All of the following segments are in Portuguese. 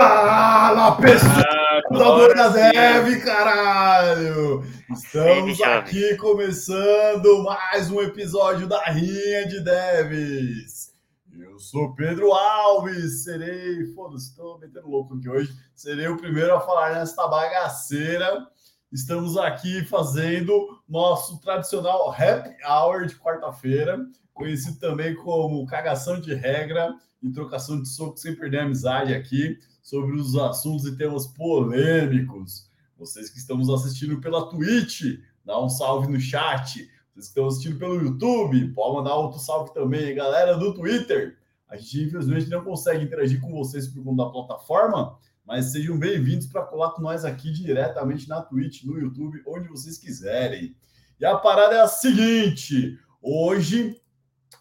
Fala, pessoal ah, da Dev, caralho! Estamos aqui começando mais um episódio da Rinha de Devs. Eu sou Pedro Alves, serei, foda-se, estou metendo louco aqui hoje, serei o primeiro a falar nesta bagaceira. Estamos aqui fazendo nosso tradicional Happy Hour de quarta-feira, conhecido também como cagação de regra e trocação de soco sem perder a amizade aqui sobre os assuntos e temas polêmicos. Vocês que estão nos assistindo pela Twitch, dá um salve no chat. Vocês que estão assistindo pelo YouTube, pode mandar outro salve também. Galera do Twitter, a gente infelizmente não consegue interagir com vocês por conta da plataforma, mas sejam bem-vindos para colar com nós aqui diretamente na Twitch, no YouTube, onde vocês quiserem. E a parada é a seguinte: hoje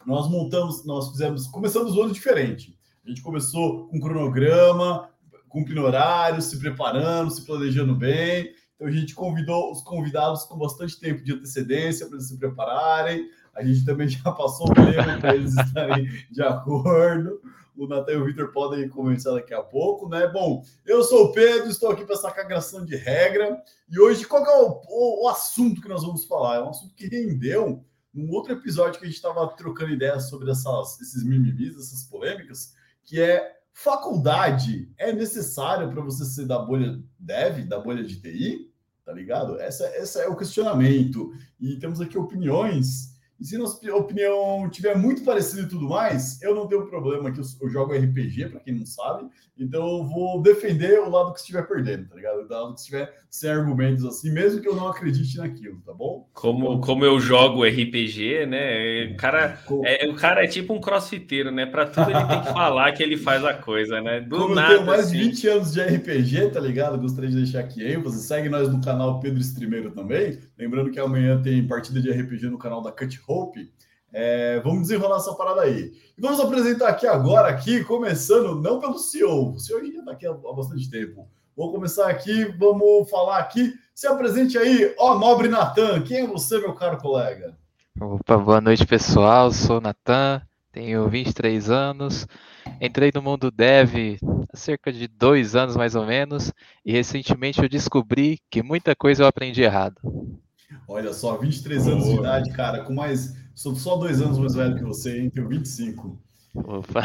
nós montamos, nós fizemos, começamos o ano diferente. A gente começou com cronograma, cumprindo horário, se preparando, se planejando bem. Então a gente convidou os convidados com bastante tempo de antecedência para se prepararem. A gente também já passou o tempo para eles estarem de acordo. O Natan e o Vitor podem começar daqui a pouco, né? Bom, eu sou o Pedro, estou aqui para essa cagação de regra. E hoje, qual é o, o, o, assunto que nós vamos falar? É um assunto que rendeu num outro episódio que a gente estava trocando ideias sobre essas, esses mimimis, essas polêmicas, que é faculdade é necessário para você ser da bolha dev, da bolha de TI? Tá ligado? Essa, essa é o questionamento. E temos aqui opiniões e se nossa opinião tiver muito parecida e tudo mais, eu não tenho problema que eu, jogo RPG, para quem não sabe. Então eu vou defender o lado que estiver perdendo, tá ligado? O lado que estiver sem argumentos assim, mesmo que eu não acredite naquilo, tá bom? Como, então, como eu jogo RPG, né? O cara, é, o cara é tipo um crossfiteiro, né? Para tudo ele tem que falar que ele faz a coisa, né? Do como nada. Eu tenho mais assim. 20 anos de RPG, tá ligado? Gostaria de deixar aqui ênfase. Segue nós no canal Pedro Streameiro também. Lembrando que amanhã tem partida de RPG no canal da Cut Hope. É, vamos desenrolar essa parada aí. E vamos apresentar aqui agora, aqui, começando não pelo CEO, o CEO já está aqui há, bastante tempo. Vou começar aqui, vamos falar aqui. Se apresente aí, ó, nobre Natan. Quem é você, meu caro colega? Opa, boa noite, pessoal. Sou Natan, tenho 23 anos. Entrei no mundo dev há cerca de dois anos, mais ou menos, e recentemente eu descobri que muita coisa eu aprendi errado. Olha só, 23 anos de idade, cara, com mais. Sou só dois anos mais velho que você, hein? Tenho 25. Opa.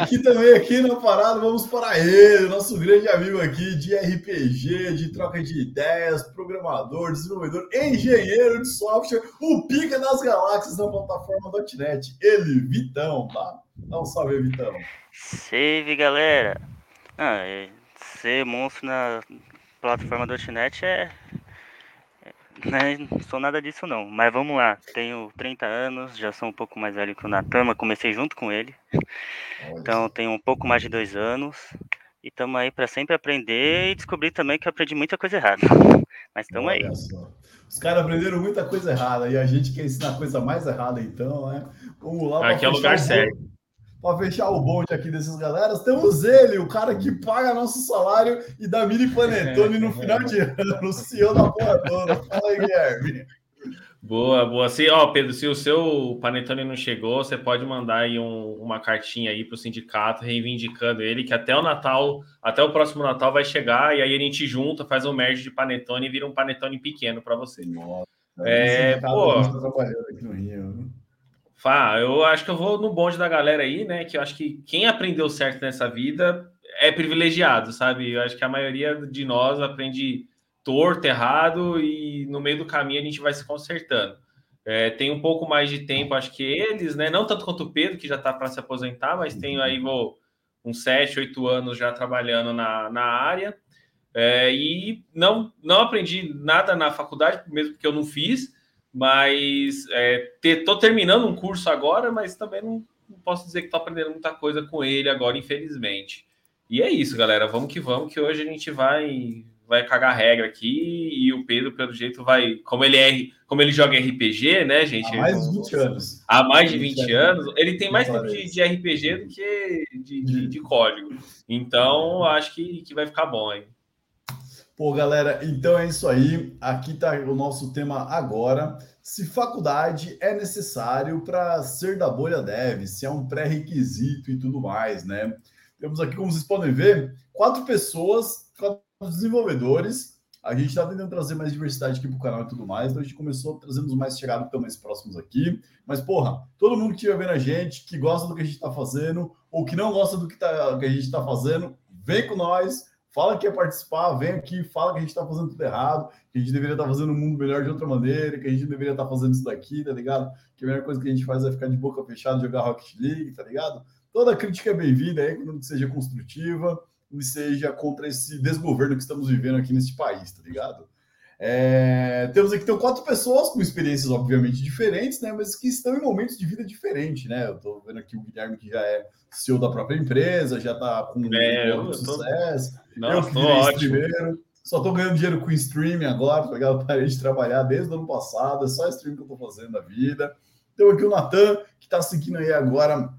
aqui também, aqui na parada, vamos para ele, nosso grande amigo aqui de RPG, de troca de ideias, programador, desenvolvedor, engenheiro de software, o pica das galáxias na plataforma .NET, ele, Vitão, tá? Dá um salve aí, Vitão. Save, galera. Ah, é, ser monstro na plataforma .NET é né, não sou nada disso não. Mas vamos lá, tenho 30 anos, já sou um pouco mais velho que o Natan, mas comecei junto com ele. Então tenho um pouco mais de dois anos. E estamos aí para sempre aprender e descobrir também que eu aprendi muita coisa errada. Mas estamos aí. Só. Os caras aprenderam muita coisa errada e a gente quer ensinar a coisa mais errada, então, né? Vamos lá. Aqui é o lugar certo para fechar o bonde aqui desses galeras, temos ele, o cara que paga nosso salário e dá mini panetone no final de ano, o CEO da porra toda. Fala aí, Guilherme. Boa, boa. Se, ó, Pedro, se o seu panetone não chegou, você pode mandar aí um, uma cartinha aí para o sindicato reivindicando ele, que até o Natal, até o próximo Natal vai chegar e aí a gente junta, faz um merge de panetone e vira um panetone pequeno para você. Nossa, é, pô. Tá aqui no Rio. Fá, eu acho que eu vou no bonde da galera aí, né? Que eu acho que quem aprendeu certo nessa vida é privilegiado, sabe? Eu acho que a maioria de nós aprende torto, errado, e no meio do caminho a gente vai se consertando. É, tem um pouco mais de tempo, acho que eles, né? Não tanto quanto o Pedro, que já está para se aposentar, mas tenho aí vou, uns 7, 8 anos já trabalhando na, na área. É, e não, não aprendi nada na faculdade, mesmo porque eu não fiz, mas é, tô terminando um curso agora, mas também não, não posso dizer que estou aprendendo muita coisa com ele agora, infelizmente. E é isso, galera. Vamos que vamos, que hoje a gente vai vai cagar regra aqui e o Pedro, pelo jeito, vai. Como ele é, como ele joga RPG, né, gente? Há mais de 20 anos. Há mais de 20 anos. Ele tem mais tempo de, de, RPG do que de, de, de código. Então, acho que, que vai ficar bom aí. Pô, galera, então é isso aí. Aqui está o nosso tema agora. Se faculdade é necessário para ser da bolha dev, se é um pré-requisito e tudo mais, né? Temos aqui, como vocês podem ver, quatro pessoas, quatro desenvolvedores. A gente está tentando trazer mais diversidade aqui para o canal e tudo mais. Então a gente começou trazendo mais chegados que mais próximos aqui. Mas, porra, todo mundo que estiver vendo a gente, que gosta do que a gente está fazendo, ou que não gosta do que, tá, que a gente está fazendo, vem com nós fala que quer participar, vem aqui, fala que a gente está fazendo tudo errado, que a gente deveria estar tá fazendo um mundo melhor de outra maneira, que a gente deveria estar tá fazendo isso daqui, tá ligado? Que a melhor coisa que a gente faz é ficar de boca fechada, jogar Rocket League, tá ligado? Toda crítica é bem-vinda aí, quando seja construtiva e seja contra esse desgoverno que estamos vivendo aqui nesse país, tá ligado? É, temos aqui então, quatro pessoas com experiências obviamente diferentes, né? Mas que estão em momentos de vida diferentes, né? Eu tô vendo aqui o Guilherme que já é CEO da própria empresa, já tá com é, um sucesso. Tô... eu que ótimo. Primeiro, só tô ganhando dinheiro com streaming agora, tá ligado? Parei de trabalhar desde o ano passado, é só streaming que eu tô fazendo na vida. Então aqui o Natan, que tá seguindo aí agora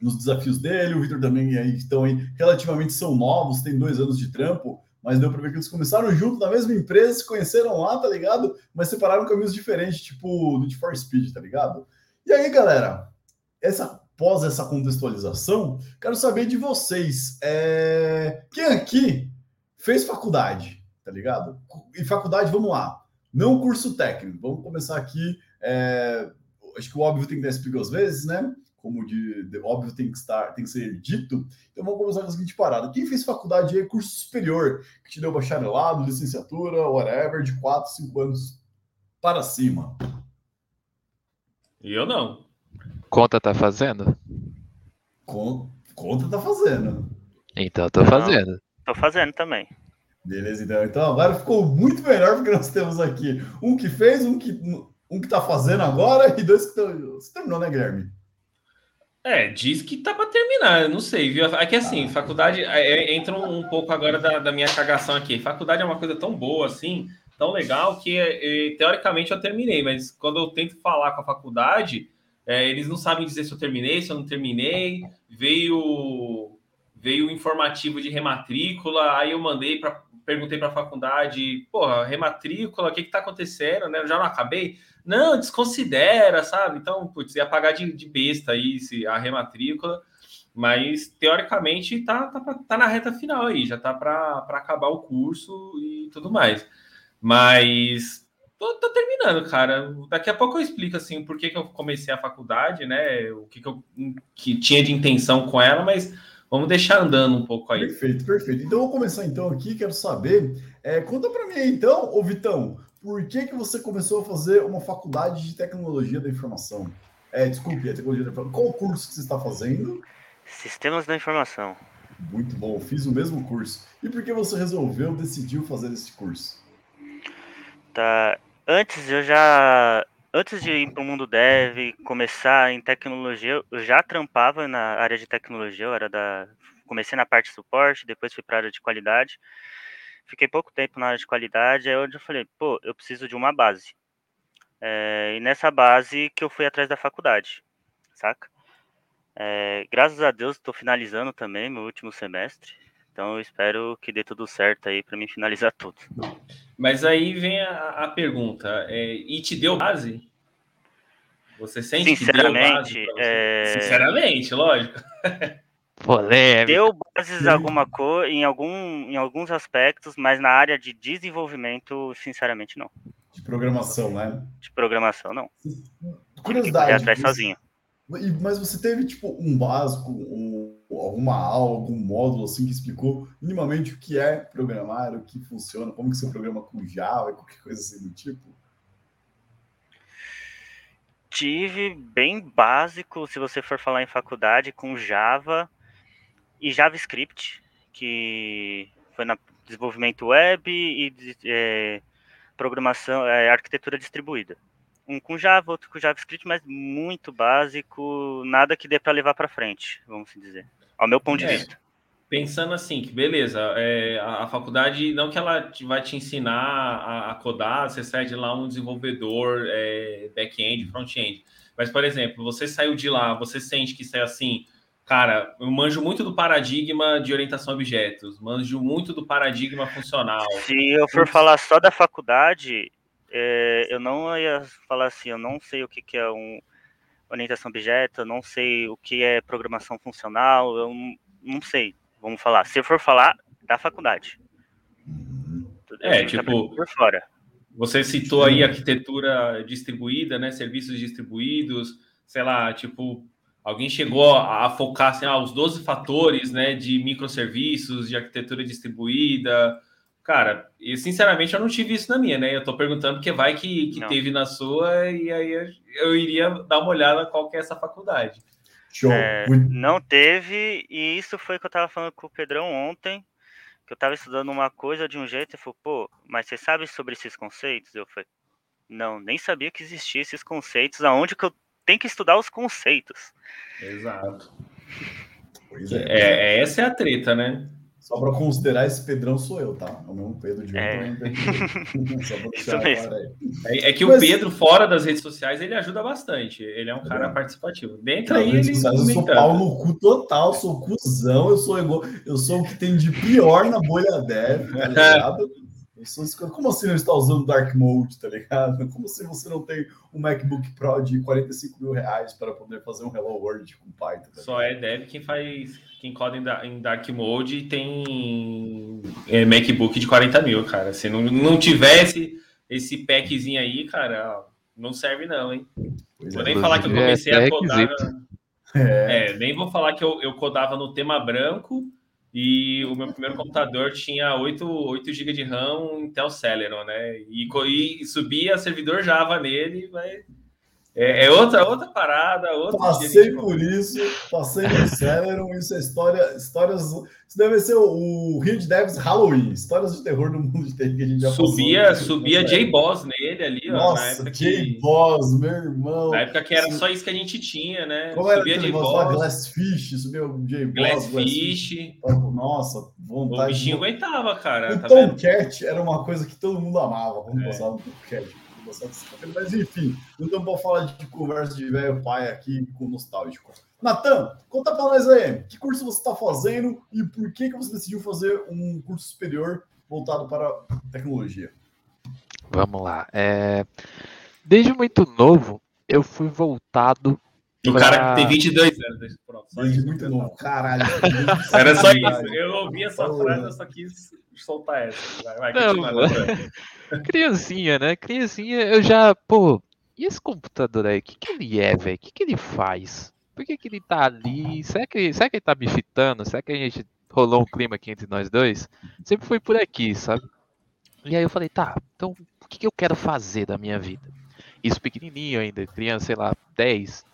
nos desafios dele, o Vitor também aí, que estão aí, relativamente são novos, tem dois anos de trampo, mas deu para ver que eles começaram junto na mesma empresa, se conheceram lá, tá ligado? Mas separaram caminhos diferentes, tipo do for Speed, tá ligado? E aí, galera, essa após essa contextualização, quero saber de vocês. É... Quem aqui fez faculdade, tá ligado? E faculdade, vamos lá. Não curso técnico. Vamos começar aqui. É... Acho que o óbvio tem que dar explicar às vezes, né? Como de, de, óbvio tem que estar, tem que ser dito. Então vamos começar com a seguinte parada. Quem fez faculdade aí, curso superior, que te deu bacharelado, licenciatura, whatever, de 4, 5 anos para cima? E eu não. Conta tá fazendo? Con conta tá fazendo. Então tô fazendo. Tô fazendo também. Beleza, então. Então agora ficou muito melhor porque nós temos aqui um que fez, um que um que tá fazendo agora e dois que estão. Você terminou, né, Guilherme? É, diz que tá para terminar, eu não sei, viu? É que assim, ah. faculdade é, é, entra um pouco agora da, da, minha cagação aqui. Faculdade é uma coisa tão boa assim, tão legal que é, teoricamente eu terminei, mas quando eu tento falar com a faculdade, é, eles não sabem dizer se eu terminei, se eu não terminei. Veio veio o informativo de rematrícula, aí eu mandei para perguntei para a faculdade, porra, rematrícula, o que que tá acontecendo, né? Eu já não acabei. Não, desconsidera, sabe? Então, putz, ia pagar de, de besta aí se a rematrícula, mas teoricamente tá, tá, tá na reta final aí, já tá para acabar o curso e tudo mais. Mas tô, tô, terminando, cara. Daqui a pouco eu explico assim por que, que eu comecei a faculdade, né? O que, que eu que tinha de intenção com ela, mas vamos deixar andando um pouco aí. Perfeito, perfeito. Então vou começar então aqui, quero saber. É, conta para mim então, ô Vitão por que, que você começou a fazer uma faculdade de tecnologia da informação? É, desculpe, é tecnologia da informação. Qual o curso que você está fazendo? Sistemas da informação. Muito bom, fiz o mesmo curso. E por que você resolveu, decidiu fazer esse curso? Tá. Antes eu já. Antes de ir para o mundo dev, começar em tecnologia, eu já trampava na área de tecnologia, eu era da. Comecei na parte de suporte, depois fui para a área de qualidade. Fiquei pouco tempo na área de qualidade, é onde eu falei, pô, eu preciso de uma base. É, e nessa base que eu fui atrás da faculdade, saca? É, graças a Deus estou finalizando também meu último semestre, então eu espero que dê tudo certo aí para mim finalizar tudo. Mas aí vem a, a pergunta, é, e te deu base? Você sente que deu base? É... Sinceramente, lógico. Polêmica. Deu bases alguma coisa em, algum, em alguns aspectos, mas na área de desenvolvimento, sinceramente, não. De programação, né? De programação, não. Curiosidade. atrás sozinho. Mas você teve, tipo, um básico, um, alguma aula, algum módulo, assim, que explicou minimamente o que é programar, o que funciona, como que você programa com Java, qualquer coisa assim do tipo? Tive bem básico, se você for falar em faculdade, com Java, e JavaScript, que foi na desenvolvimento web e é, programação, é, arquitetura distribuída. Um com Java, outro com JavaScript, mas muito básico, nada que dê para levar para frente, vamos dizer, ao meu ponto de é, vista. Pensando assim, que beleza, é, a, a, faculdade, não que ela te, vai te ensinar a, a, codar, você sai de lá um desenvolvedor é, back-end, front-end, mas, por exemplo, você saiu de lá, você sente que isso é assim, Cara, eu manjo muito do paradigma de orientação a objetos, manjo muito do paradigma funcional. Se eu for falar só da faculdade, é, eu não ia falar assim, eu não sei o que, que é um orientação objeto, eu não sei o que é programação funcional, eu não sei. vamos falar, se for falar da faculdade. É, tipo, por fora. Você citou aí arquitetura distribuída, né? Serviços distribuídos, sei lá, tipo, alguém chegou a, focar assim, ah, os 12 fatores né, de microserviços, de arquitetura distribuída. Cara, e sinceramente eu não tive isso na minha, né? Eu tô perguntando porque vai que, que teve na sua, e aí eu iria dar uma olhada qual que é essa faculdade. Show. É, não teve, e isso foi que eu tava falando com o Pedrão ontem que eu tava estudando uma coisa de um jeito e falou, pô, mas você sabe sobre esses conceitos? Eu falei, não, nem sabia que existiam esses conceitos, aonde que eu tenho que estudar os conceitos. Exato. Pois é. é, é essa é a treta, né? Só para considerar, esse Pedrão sou eu, tá? É o mesmo Pedro de é. ontem. É, é, que Mas... o Pedro, fora das redes sociais, ele ajuda bastante. Ele é um cara é. participativo. Dentro aí, ele. Sociais, eu sou pau no cu total, sou cuzão, eu sou, igual, eu sou o que tem de pior na bolha dev, tá ligado? Como assim não está usando Dark Mode, tá ligado? Como assim você não tem um MacBook Pro de 45 mil reais para poder fazer um Hello World com Python? Tá Só é dev quem faz, quem coda em Dark Mode e tem é, MacBook de 40 mil, cara. Se não, não tivesse esse packzinho aí, cara, não serve não, hein? Pois vou é, nem falar que eu comecei é a codar... É. é. nem vou falar que eu, eu codava no tema branco e o meu primeiro computador tinha 8, 8 GB de RAM Intel Celeron, né? E, e subia servidor Java nele, vai é, é, outra, outra parada, outra. Passei por isso, passei no Celeron, isso é história, histórias. Isso deve ser o, Rio de Devs Halloween, histórias de terror do mundo de terror que a gente já Subia, passou, subia J-Boss nele ali, ó. Nossa, J-Boss, meu irmão. Na época que era só isso que a gente tinha, né? Como subia J-Boss. Glassfish, subia o J-Boss. Glassfish. Nossa, vontade. O bichinho aguentava, cara. O tá Tomcat era uma coisa que todo mundo amava quando é. passava no Tomcat mas enfim, não estamos para falar de conversa de velho pai aqui com nostálgico. Natan, conta para nós aí, que curso você está fazendo e por que, que você decidiu fazer um curso superior voltado para tecnologia? Vamos lá. É... Desde muito novo, eu fui voltado o pra... cara tem 22 anos. Pronto, Desde muito novo. Caralho. Era só isso. Eu ouvi essa frase, eu só quis soltar essa. Vai, vai, Não, Criancinha, né? Criancinha, eu já, pô, e esse computador aí? O que, que ele é, velho? O que, que ele faz? Por que, que ele tá ali? Será que, será que ele tá me fitando? Será que a gente rolou um clima aqui entre nós dois? Sempre foi por aqui, sabe? E aí eu falei, tá, então o que, que eu quero fazer da minha vida? Isso pequenininho ainda, criança, sei lá, 10,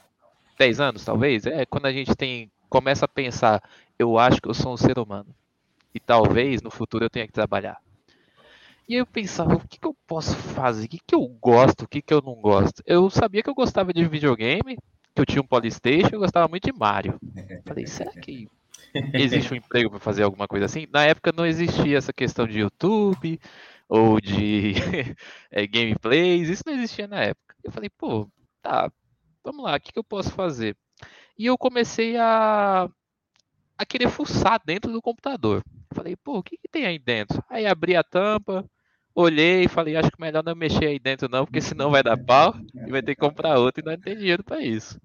10 anos talvez, é quando a gente tem começa a pensar, eu acho que eu sou um ser humano e talvez no futuro eu tenha que trabalhar. E eu pensava, o que, que eu posso fazer? O que, que eu gosto? O que, que eu não gosto? Eu sabia que eu gostava de videogame, que eu tinha um Polystation, eu gostava muito de Mario. Falei, será que existe um emprego para fazer alguma coisa assim? Na época não existia essa questão de YouTube ou de é, gameplays, isso não existia na época. Eu falei, pô, tá, vamos lá, o que, que eu posso fazer? E eu comecei a, a querer fuçar dentro do computador. Falei, pô, o que, que tem aí dentro? Aí abri a tampa, olhei e falei, acho que melhor não mexer aí dentro não, porque senão vai dar pau e vai ter que comprar outro e não tem dinheiro para isso.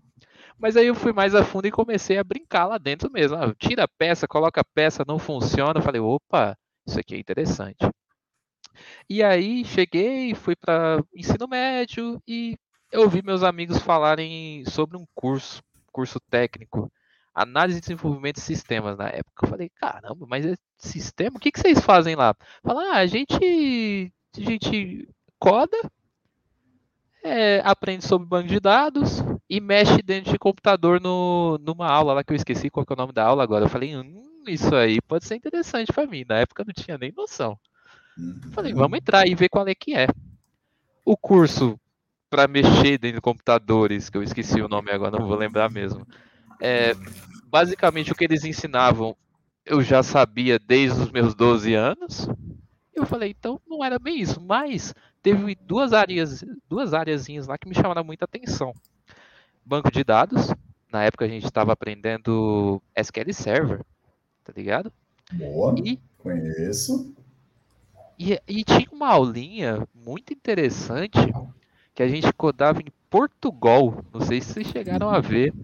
Mas aí eu fui mais a fundo e comecei a brincar lá dentro mesmo. Ah, tira a peça, coloca a peça, não funciona. falei, opa, isso aqui é interessante. E aí cheguei, fui para ensino médio e eu ouvi meus amigos falarem sobre um curso, curso técnico, análise de desenvolvimento de sistemas na época. Eu falei, caramba, mas é sistema? O que, que vocês fazem lá? Falar, ah, a gente, a gente coda, é, aprende sobre banco de dados e mexe dentro de computador no, numa aula lá que eu esqueci qual é o nome da aula agora. Eu falei, hum, isso aí pode ser interessante para mim. Na época eu não tinha nem noção. Falei, uhum. vamos entrar e ver qual é que é. O curso para mexer dentro de computadores, que eu esqueci o nome agora, não vou lembrar mesmo. É, basicamente o que eles ensinavam eu já sabia desde os meus 12 anos. Eu falei, então não era bem isso, mas teve duas áreas, duas áreazinhas lá que me chamaram muita atenção. Banco de dados, na época a gente estava aprendendo SQL Server, tá ligado? Boa, e, conheço. E, e tinha uma aulinha muito interessante que a gente codava em Portugal. Não sei se vocês chegaram a ver.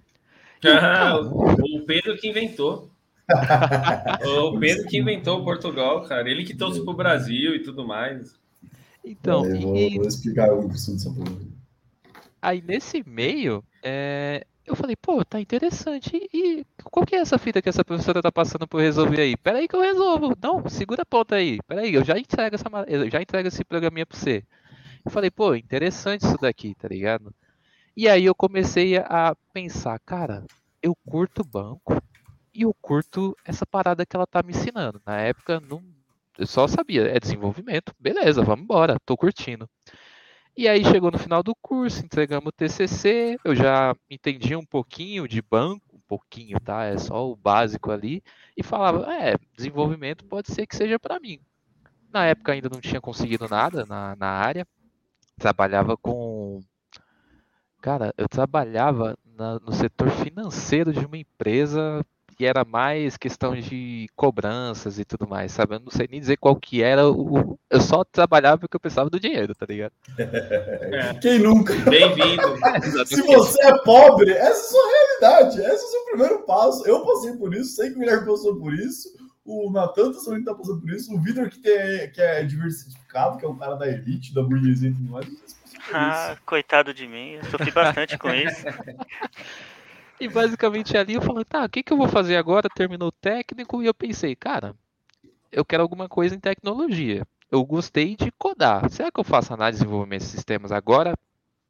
Ah, o Pedro que inventou. o Pedro que inventou Portugal, cara. Ele que trouxe pro Brasil e tudo mais. Então, eu vou, e... vou explicar dessa porra. Aí nesse meio, é, eu falei, pô, tá interessante. E qual que é essa fita que essa professora tá passando por resolver aí? Pera aí que eu resolvo. Não, segura a ponta aí. Pera aí, eu já entrego essa, eu já entrego esse programinha pra você. Eu falei, pô, interessante isso daqui, tá ligado? E aí eu comecei a pensar, cara, eu curto banco e eu curto essa parada que ela tá me ensinando. Na época, não, eu só sabia, é desenvolvimento, beleza, vamos embora, tô curtindo. E aí chegou no final do curso, entregamos o TCC, eu já entendi um pouquinho de banco, um pouquinho, tá? É só o básico ali, e falava, é, desenvolvimento pode ser que seja para mim. Na época ainda não tinha conseguido nada na, na área, trabalhava com. Cara, eu trabalhava na, no setor financeiro de uma empresa que era mais questão de cobranças e tudo mais, sabe? Eu não sei nem dizer qual que era o. Eu só trabalhava porque eu pensava do dinheiro, tá ligado? É. Quem nunca? Bem-vindo. Se você é pobre, essa é a sua realidade, esse é o seu primeiro passo. Eu passei por isso, sei que o Guilherme passou por isso, o Natan também tá passando por isso, o Vitor que, tem, que é diversificado, que é um cara da elite, da burguesia e tudo mais. Ah, coitado de mim, eu sofri bastante com isso. E basicamente ali eu falei, tá, o que, que eu vou fazer agora? Terminou o técnico e eu pensei, cara, eu quero alguma coisa em tecnologia. Eu gostei de codar. Será que eu faço análise e desenvolvimento de sistemas agora?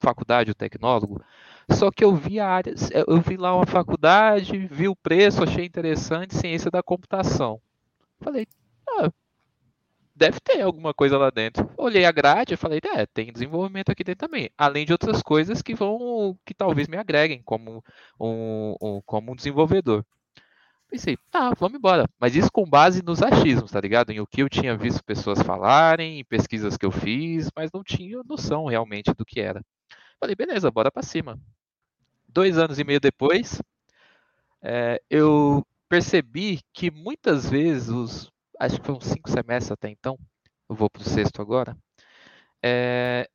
Faculdade ou tecnólogo? Só que eu vi a área, eu vi lá uma faculdade, vi o preço, achei interessante, ciência da computação. Falei, ah, deve ter alguma coisa lá dentro. Olhei a grade e falei, é, tem desenvolvimento aqui dentro também. Além de outras coisas que vão, que talvez me agreguem como um, um como um desenvolvedor. Pensei, tá, vamos embora. Mas isso com base nos achismos, tá ligado? Em o que eu tinha visto pessoas falarem, em pesquisas que eu fiz, mas não tinha noção realmente do que era. Falei, beleza, bora para cima. Dois anos e meio depois, é, eu percebi que muitas vezes os acho que foram cinco semestres até então, eu vou para o sexto agora. É,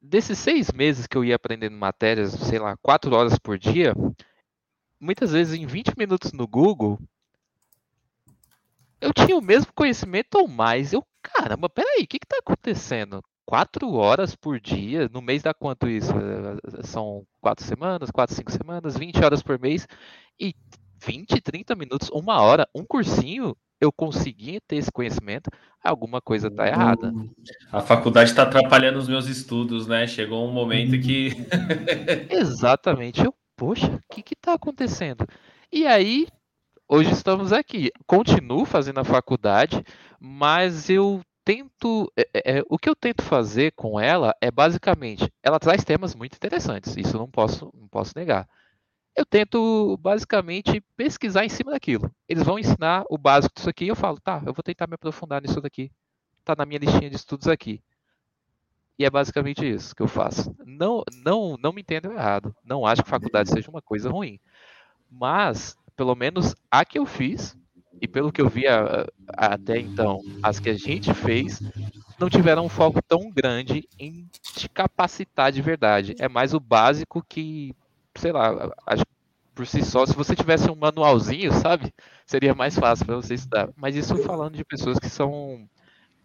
desses seis meses que eu ia aprendendo matérias, sei lá, quatro horas por dia, muitas vezes em 20 minutos no Google, eu tinha o mesmo conhecimento ou mais. Eu, caramba, peraí, o que está acontecendo? Quatro horas por dia, no mês dá quanto isso? São quatro semanas, quatro, cinco semanas, 20 horas por mês, e 20, 30 minutos, uma hora, um cursinho, eu consegui ter esse conhecimento, alguma coisa está errada. A faculdade está atrapalhando os meus estudos, né? Chegou um momento que. Exatamente. Eu, poxa, o que está acontecendo? E aí, hoje estamos aqui. Continuo fazendo a faculdade, mas eu tento. É, é, é, o que eu tento fazer com ela é basicamente, ela traz temas muito interessantes, isso não posso, não posso negar eu tento basicamente pesquisar em cima daquilo. Eles vão ensinar o básico disso aqui e eu falo, tá, eu vou tentar me aprofundar nisso daqui. Tá na minha listinha de estudos aqui. E é basicamente isso que eu faço. Não, não, não me entendam errado. Não acho que faculdade seja uma coisa ruim. Mas, pelo menos a que eu fiz, e pelo que eu vi a, a, até então, as que a gente fez, não tiveram um foco tão grande em te capacitar de verdade. É mais o básico que sei lá, acho por si só, se você tivesse um manualzinho, sabe, seria mais fácil para você estudar. Mas isso falando de pessoas que são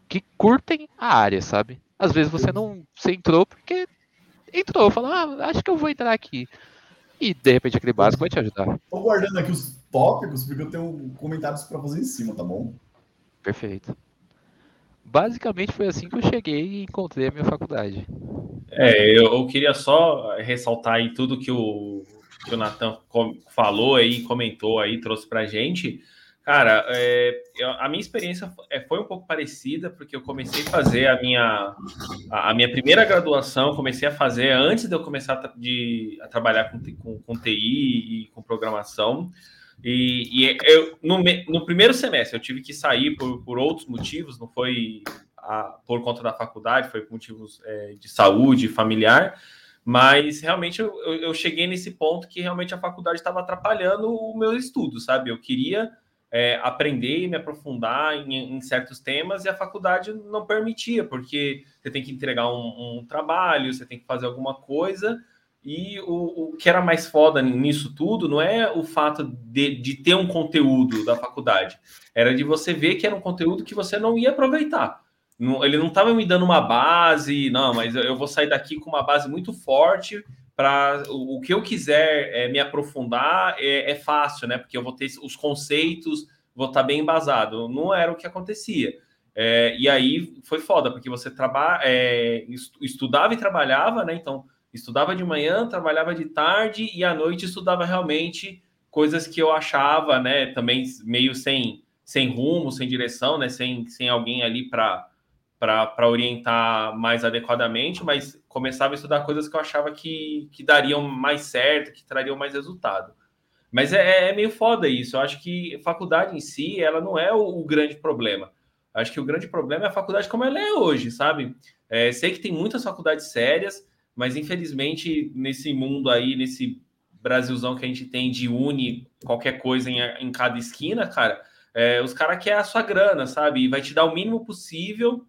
que curtem a área, sabe? Às vezes você não você entrou porque entrou, falou, ah, acho que eu vou entrar aqui. E de repente aquele básico vai te ajudar. Tô guardando aqui os tópicos porque eu tenho comentários para fazer em cima, tá bom? Perfeito. Basicamente foi assim que eu cheguei e encontrei a minha faculdade. É, eu, eu queria só ressaltar aí tudo que o, que o Natan falou aí, comentou aí, trouxe pra gente. Cara, é, a minha experiência é, foi um pouco parecida, porque eu comecei a fazer a minha, a, minha primeira graduação, comecei a fazer antes de eu começar a, de, a trabalhar com, com, com TI e com programação. E, e eu, no, no, primeiro semestre eu tive que sair por, por outros motivos, não foi a, por conta da faculdade, foi por motivos é, de saúde, familiar, mas realmente eu, eu, cheguei nesse ponto que realmente a faculdade estava atrapalhando o meu estudo, sabe? Eu queria é, aprender e me aprofundar em, em, certos temas e a faculdade não permitia, porque você tem que entregar um, um trabalho, você tem que fazer alguma coisa E o, o que era mais foda nisso tudo não é o fato de, de ter um conteúdo da faculdade, era de você ver que era um conteúdo que você não ia aproveitar. Ele não estava me dando uma base, não, mas eu vou sair daqui com uma base muito forte para o, que eu quiser é, me aprofundar é, é, fácil, né? Porque eu vou ter os conceitos, vou estar tá bem embasado. Não era o que acontecia. É, e aí foi foda, porque você trabalha, é, estudava e trabalhava, né? Então Estudava de manhã, trabalhava de tarde e à noite estudava realmente coisas que eu achava, né, também meio sem, sem rumo, sem direção, né, sem, sem alguém ali para para orientar mais adequadamente, mas começava a estudar coisas que eu achava que, que dariam mais certo, que trariam mais resultado. Mas é, é meio foda isso. Eu acho que faculdade em si, ela não é o, o grande problema. Acho que o grande problema é a faculdade como ela é hoje, sabe? É, sei que tem muitas faculdades sérias, mas infelizmente nesse mundo aí, nesse Brasilzão que a gente tem de une qualquer coisa em, em cada esquina, cara, é, os caras querem a sua grana, sabe? E vai te dar o mínimo possível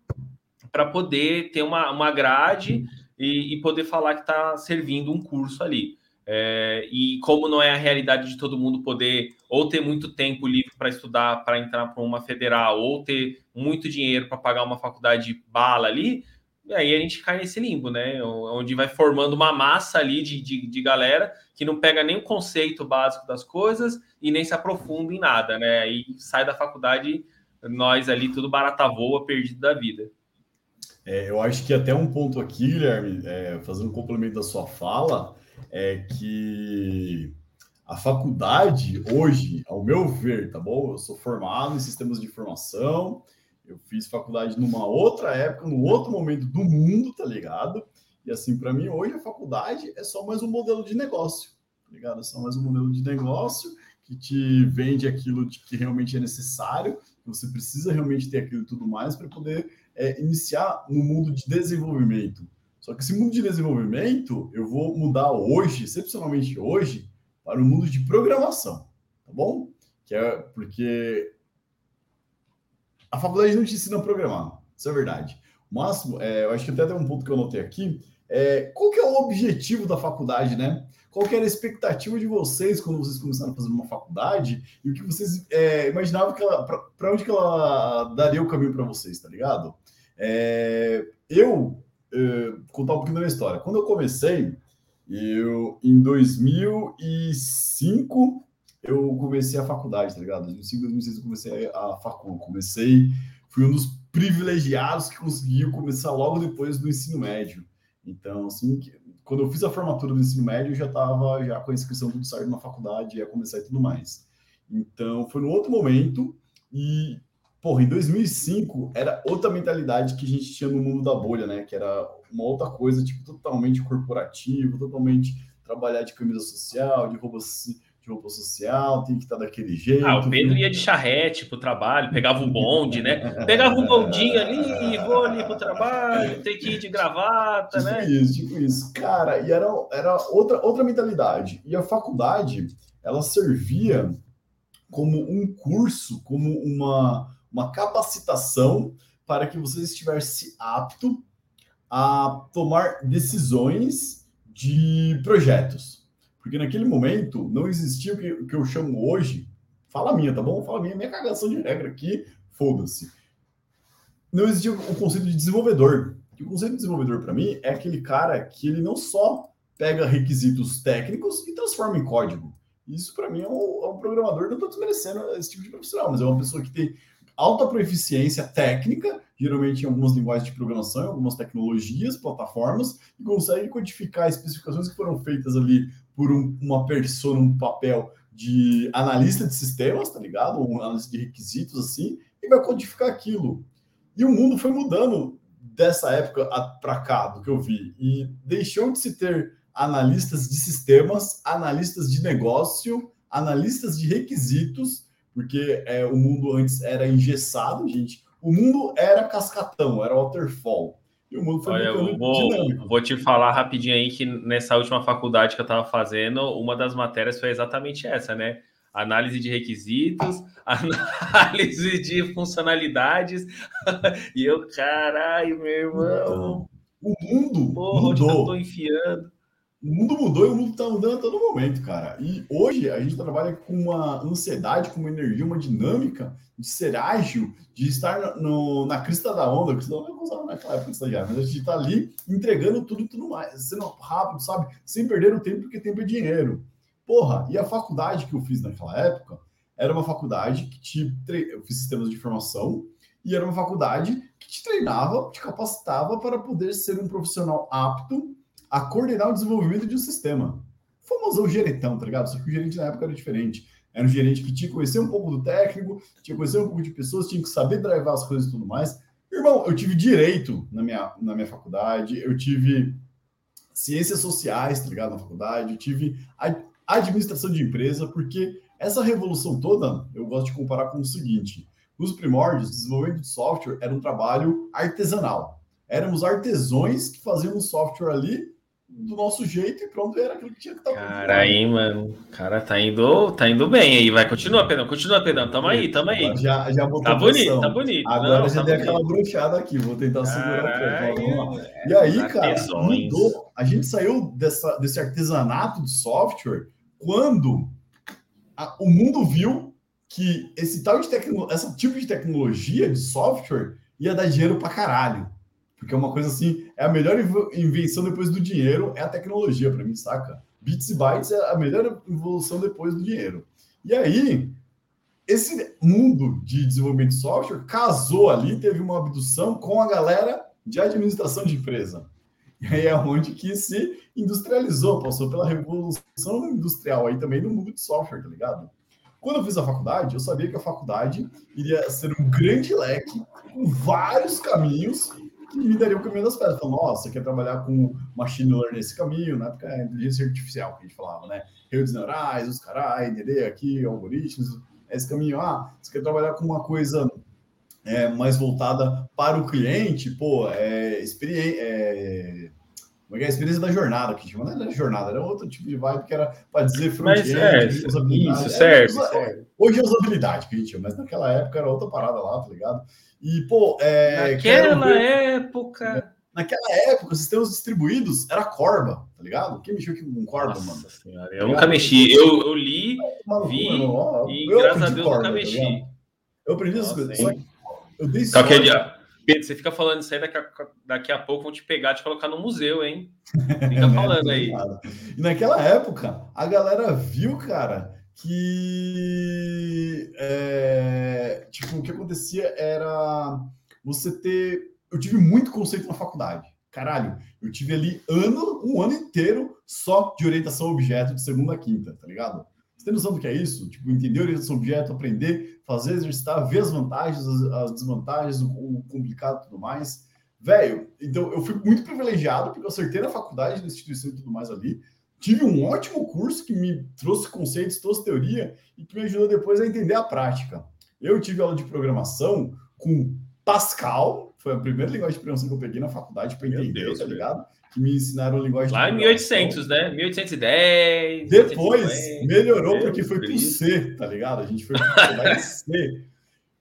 para poder ter uma, uma grade e, e poder falar que está servindo um curso ali. É, e como não é a realidade de todo mundo poder ou ter muito tempo livre para estudar, para entrar para uma federal, ou ter muito dinheiro para pagar uma faculdade bala ali, aí a gente cai nesse limbo, né? Onde vai formando uma massa ali de, de, de, galera que não pega nem o conceito básico das coisas e nem se aprofunda em nada, né? Aí sai da faculdade, nós ali, tudo barata voa, perdido da vida. É, eu acho que até um ponto aqui, Guilherme, é, fazendo um complemento da sua fala, é que a faculdade, hoje, ao meu ver, tá bom? Eu sou formado em sistemas de informação, eu fiz faculdade numa outra época, num outro momento do mundo, tá ligado? E assim, para mim, hoje a faculdade é só mais um modelo de negócio, tá ligado? É só mais um modelo de negócio que te vende aquilo que realmente é necessário, que você precisa realmente ter aquilo e tudo mais para poder é, iniciar no mundo de desenvolvimento. Só que esse mundo de desenvolvimento eu vou mudar hoje, excepcionalmente hoje, para o mundo de programação, tá bom? Que é porque a faculdade não te ensina a programar, isso é verdade. O máximo, é, eu acho que até tem um ponto que eu notei aqui, é, qual que é o objetivo da faculdade, né? Qual que era a expectativa de vocês quando vocês começaram a fazer uma faculdade e o que vocês é, imaginavam que ela, para onde que ela daria o caminho para vocês, tá ligado? É, eu, é, contar um pouquinho da minha história. Quando eu comecei, eu em 2005 eu comecei a faculdade, tá ligado? 2005, 2006 eu comecei a facul. Comecei, fui um dos privilegiados que conseguiu começar logo depois do ensino médio. Então, assim, quando eu fiz a formatura do ensino médio, eu já estava já com a inscrição tudo certo na faculdade, ia começar e tudo mais. Então, foi no outro momento e, porra, em 2005 era outra mentalidade que a gente tinha no mundo da bolha, né? Que era uma outra coisa, tipo, totalmente corporativo, totalmente trabalhar de camisa social, de roupa de roupa social, tem que estar daquele jeito. Ah, o Pedro ia de charrete pro trabalho, pegava um bonde, né? Pegava um bondinho ali, vou ali pro trabalho, tem que ir de gravata, tipo né? Isso, tipo isso. Cara, e era, era outra, outra mentalidade. E a faculdade, ela servia como um curso, como uma, uma capacitação para que você estivesse apto a tomar decisões de projetos. Porque naquele momento não existia o que, o que eu chamo hoje, fala minha, tá bom? Fala minha, minha cagação de regra aqui, foda-se. Não existia o conceito de desenvolvedor. E o conceito de desenvolvedor, para mim, é aquele cara que ele não só pega requisitos técnicos e transforma em código. Isso, para mim, é um, é um programador. Não estou desmerecendo esse tipo de profissional, mas é uma pessoa que tem alta proficiência técnica, geralmente em algumas linguagens de programação, em algumas tecnologias, plataformas, e consegue codificar especificações que foram feitas ali por um, uma pessoa num papel de analista de sistemas, tá ligado? Um analista de requisitos, assim, e vai codificar aquilo. E o mundo foi mudando dessa época para cá, do que eu vi, e deixou de se ter analistas de sistemas, analistas de negócio, analistas de requisitos, porque é, o mundo antes era engessado, gente. O mundo era cascatão, era waterfall. E o mundo foi Olha, eu vou, vou, te falar rapidinho aí que nessa última faculdade que eu estava fazendo, uma das matérias foi exatamente essa, né? Análise de requisitos, análise de funcionalidades. e eu, caralho, meu irmão. Então, o mundo Porra, mudou. Onde eu tô enfiando? O mundo mudou e o mundo está mudando a todo momento, cara. E hoje a gente trabalha com uma ansiedade, com uma energia, uma dinâmica de ser ágil, de estar no, na crista da onda, crista da onda eu usava naquela época mas a gente está ali entregando tudo e tudo mais, sendo rápido, sabe? Sem perder o tempo, porque tempo é dinheiro. Porra, e a faculdade que eu fiz naquela época era uma faculdade que te. Eu fiz sistemas de informação, e era uma faculdade que te treinava, te capacitava para poder ser um profissional apto a coordenar o desenvolvimento de um sistema. Famosão gerentão, tá ligado? Só que o gerente na época era diferente. Era um gerente que tinha que conhecer um pouco do técnico, tinha que conhecer um pouco de pessoas, tinha que saber drivar as coisas e tudo mais. Irmão, eu tive direito na minha, na minha faculdade, eu tive ciências sociais, tá ligado? Na faculdade, eu tive administração de empresa, porque essa revolução toda, eu gosto de comparar com o seguinte: nos primórdios, desenvolvimento de software era um trabalho artesanal. Éramos artesões que faziam software ali do nosso jeito e pronto, era aquilo que tinha que estar. Tá cara, aí, mano, cara tá indo, tá indo bem aí, vai, continua, Pedrão, continua, Pedrão, tamo aí, tamo aí. Já, já botou tá bonito, tá bonito. Agora Não, já tá dei aquela brochada aqui, vou tentar segurar Vamos lá. E aí, cara, mudou. A gente saiu dessa, desse artesanato de software quando a, o mundo viu que esse tal de tecno, essa tipo de tecnologia de software ia dar dinheiro pra caralho. Porque é uma coisa assim, é a melhor invenção depois do dinheiro, é a tecnologia para mim, saca? Bits e bytes é a melhor evolução depois do dinheiro. E aí, esse mundo de desenvolvimento de software casou ali, teve uma abdução com a galera de administração de empresa. E aí é onde que se industrializou, passou pela revolução industrial aí também no mundo de software, tá ligado? Quando eu fiz a faculdade, eu sabia que a faculdade iria ser um grande leque com vários caminhos que me daria o caminho das pedras. Então, nossa, você quer trabalhar com machine learning nesse caminho, na época é inteligência artificial que a gente falava, né? Redes neurais, os carai, entender aqui, algoritmos, esse caminho. Ah, você quer trabalhar com uma coisa é, mais voltada para o cliente, pô, é, experiência. É, como é que é a experiência da jornada que chama? Não era jornada, era outro tipo de vibe que era para dizer front-end, é, usabilidade. Isso, certo, certo. Hoje é usabilidade que a gente chama, mas naquela época era outra parada lá, tá ligado? E, pô, é, Naquela época. Naquela época, os sistemas distribuídos era Corba, tá ligado? Quem mexeu aqui com Corba, Nossa mano? Senhora, eu tá nunca mexi. Eu, eu li, vi, mano, e eu graças a Deus Corba, nunca tá mexi. Tá eu aprendi essas coisas. Só que eu dei Qualquer dia. Pedro, você fica falando isso aí, daqui a, daqui a pouco vão te pegar e te colocar no museu, hein? Fica falando aí. E naquela época, a galera viu, cara, que é, tipo, o que acontecia era você ter. Eu tive muito conceito na faculdade. Caralho, eu tive ali ano, um ano inteiro só de orientação a objeto de segunda a quinta, tá ligado? Você tem noção do que é isso? Tipo, entender orientação a objeto, aprender, fazer, exercitar, ver as vantagens, as, as desvantagens, o, o complicado e tudo mais. Velho, então eu fui muito privilegiado porque eu acertei na faculdade, na instituição e tudo mais ali tive um ótimo curso que me trouxe conceitos, trouxe teoria e que me ajudou depois a entender a prática. Eu tive aula de programação com Pascal, foi a primeira linguagem de programação que eu peguei na faculdade para entender, Deus, tá ligado? Que me ensinaram a linguagem Lá em 1800, né? 1810. Depois 1810, melhorou porque foi pro C, tá ligado? A gente foi pro C.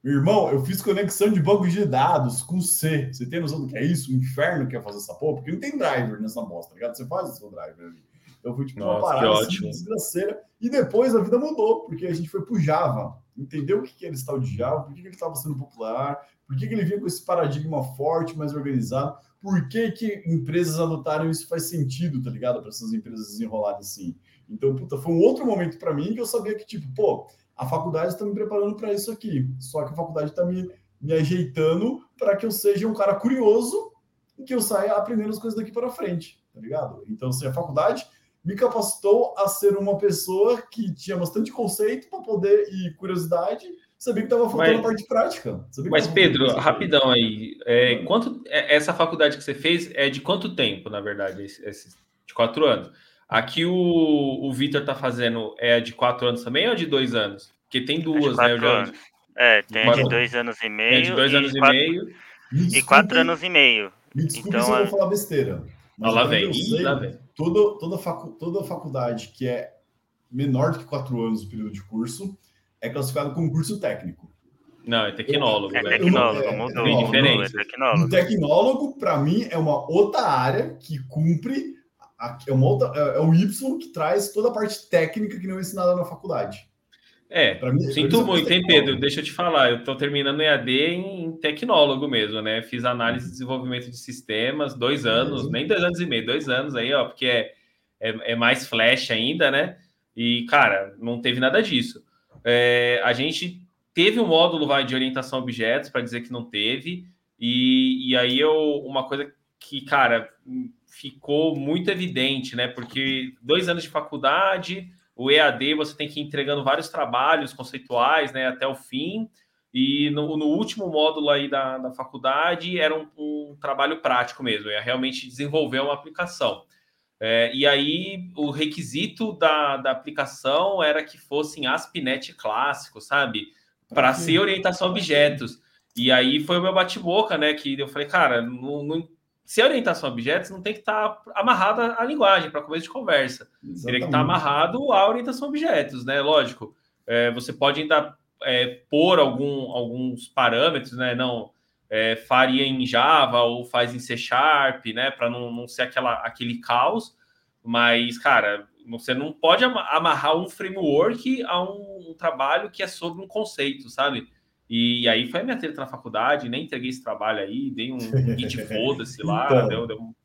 Irmão, eu fiz conexão de banco de dados com C. Você tem noção do que é isso? O inferno que é fazer essa porra? Porque não tem driver nessa bosta, tá ligado? Você faz o seu driver ali. Então foi tipo Nossa, uma parada assim, desgraceira. E depois a vida mudou, porque a gente foi pro Java. Entendeu o que, que era esse tal de Java, por que, que ele estava sendo popular, por que, que ele vinha com esse paradigma forte, mais organizado, por que, que empresas adotaram isso faz sentido, tá ligado? Para essas empresas desenroladas assim. Então, puta, foi um outro momento para mim que eu sabia que, tipo, pô, a faculdade está me preparando para isso aqui. Só que a faculdade está me, me ajeitando para que eu seja um cara curioso e que eu saia aprendendo as coisas daqui para frente, tá ligado? Então, assim, a faculdade me capacitou a ser uma pessoa que tinha bastante conceito para poder e curiosidade, sabia que estava faltando mas, a parte prática. Mas Pedro, rapidão aí, é, quanto é, essa faculdade que você fez é de quanto tempo, na verdade, esse, esse de quatro anos? Aqui o, o Vitor está fazendo é de quatro anos também ou de dois anos? Porque tem é duas, é né? Eu já... É, tem de, de dois anos e meio. É de dois anos e, quatro, meio. E quatro anos e meio. Me desculpe então, se eu vou falar besteira. Mas lá vem, sei, lá vem. Toda, toda, facu, toda faculdade que é menor do que quatro anos o período de curso é classificado como curso técnico. Não, é tecnólogo. É tecnólogo, é, mudou. É, diferente. É tecnólogo. O tecnólogo, para mim, é uma outra área que cumpre é, uma outra, é, é o Y que traz toda a parte técnica que não é ensinada na faculdade. É, mim, sinto muito, hein, Pedro? Deixa eu te falar, eu estou terminando EAD em tecnólogo mesmo, né? Fiz análise de desenvolvimento de sistemas, dois anos, nem dois anos e meio, dois anos aí, ó, porque é, é, é mais flash ainda, né? E, cara, não teve nada disso. É, a gente teve um módulo vai, de orientação a objetos, para dizer que não teve, e, e aí eu, uma coisa que, cara, ficou muito evidente, né? Porque dois anos de faculdade, o EAD você tem que ir entregando vários trabalhos conceituais, né, até o fim. E no, no último módulo aí da, da faculdade era um, um trabalho prático mesmo, é realmente desenvolver uma aplicação. É, e aí o requisito da, da aplicação era que fosse em ASP.NET clássico, sabe? Para ser orientação a objetos. E aí foi o meu bate-boca, né? Que eu falei, cara, não, não, se orientação a objetos não tem que estar amarrada à linguagem para começo de conversa. Exatamente. Teria que estar amarrado à orientação a objetos, né? Lógico. É, você pode ainda é, pôr algum, alguns parâmetros, né? Não é, faria em Java ou faz em C Sharp, né? Para não, não ser aquela, aquele caos. Mas, cara, você não pode amarrar um framework a um, um trabalho que é sobre um conceito, sabe? E aí foi a minha treta na faculdade, nem entreguei esse trabalho aí, dei um git foda-se lá, então, deu, deu...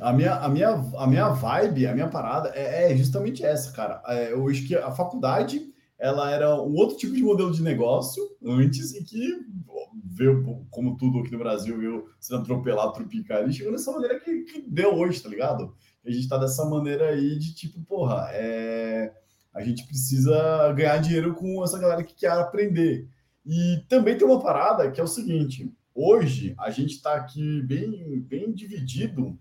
A minha, a, minha, a minha vibe, a minha parada é, é justamente essa, cara. É, eu acho que a faculdade ela era um outro tipo de modelo de negócio antes e que veio, como tudo aqui no Brasil, veio sendo atropelado, tropical, e chegou nessa maneira que, que deu hoje, tá ligado? A gente tá dessa maneira aí de tipo, porra, é a gente precisa ganhar dinheiro com essa galera que quer aprender. E também tem uma parada que é o seguinte: hoje a gente está aqui bem, bem dividido.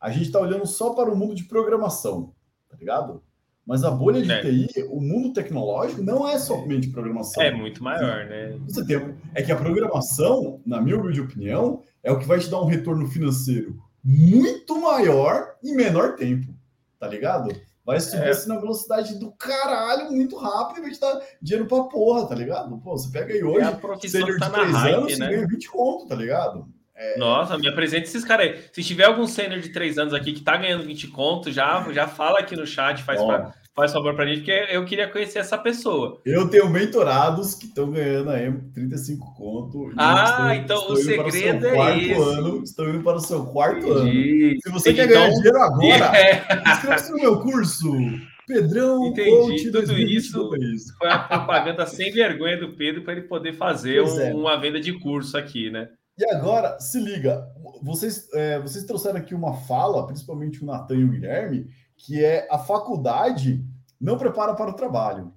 A gente está olhando só para o mundo de programação, tá ligado? Mas a bolha de é. TI, o mundo tecnológico, não é somente programação. É muito maior, né? Você tem, é que a programação, na minha humilde opinião, é o que vai te dar um retorno financeiro muito maior em menor tempo, tá ligado? Vai subir é. assim na velocidade do caralho, muito rápido, e vai te dar dinheiro pra porra, tá ligado? Pô, você pega aí hoje, é sênior tá de 3 hype, anos, né? você ganha 20 conto, tá ligado? É... Nossa, me apresente esses caras aí. Se tiver algum sênior de 3 anos aqui que tá ganhando 20 conto, já, já fala aqui no chat, faz pra, faz favor pra gente, porque eu queria conhecer essa pessoa. Eu tenho mentorados que estão ganhando aí 35 conto. Ah, estou, então estou o segredo é esse. Ano, estou indo para o seu quarto Entendi. ano. Se você Entendi. quer ganhar então, dinheiro agora, é. inscreva-se no meu curso. Pedrão, Entendi. Tudo isso foi a propaganda sem vergonha do Pedro para ele poder fazer um, é. uma venda de curso aqui, né? E agora, se liga, vocês, é, vocês trouxeram aqui uma fala, principalmente o Natan e o Guilherme, que é a faculdade não prepara para o trabalho.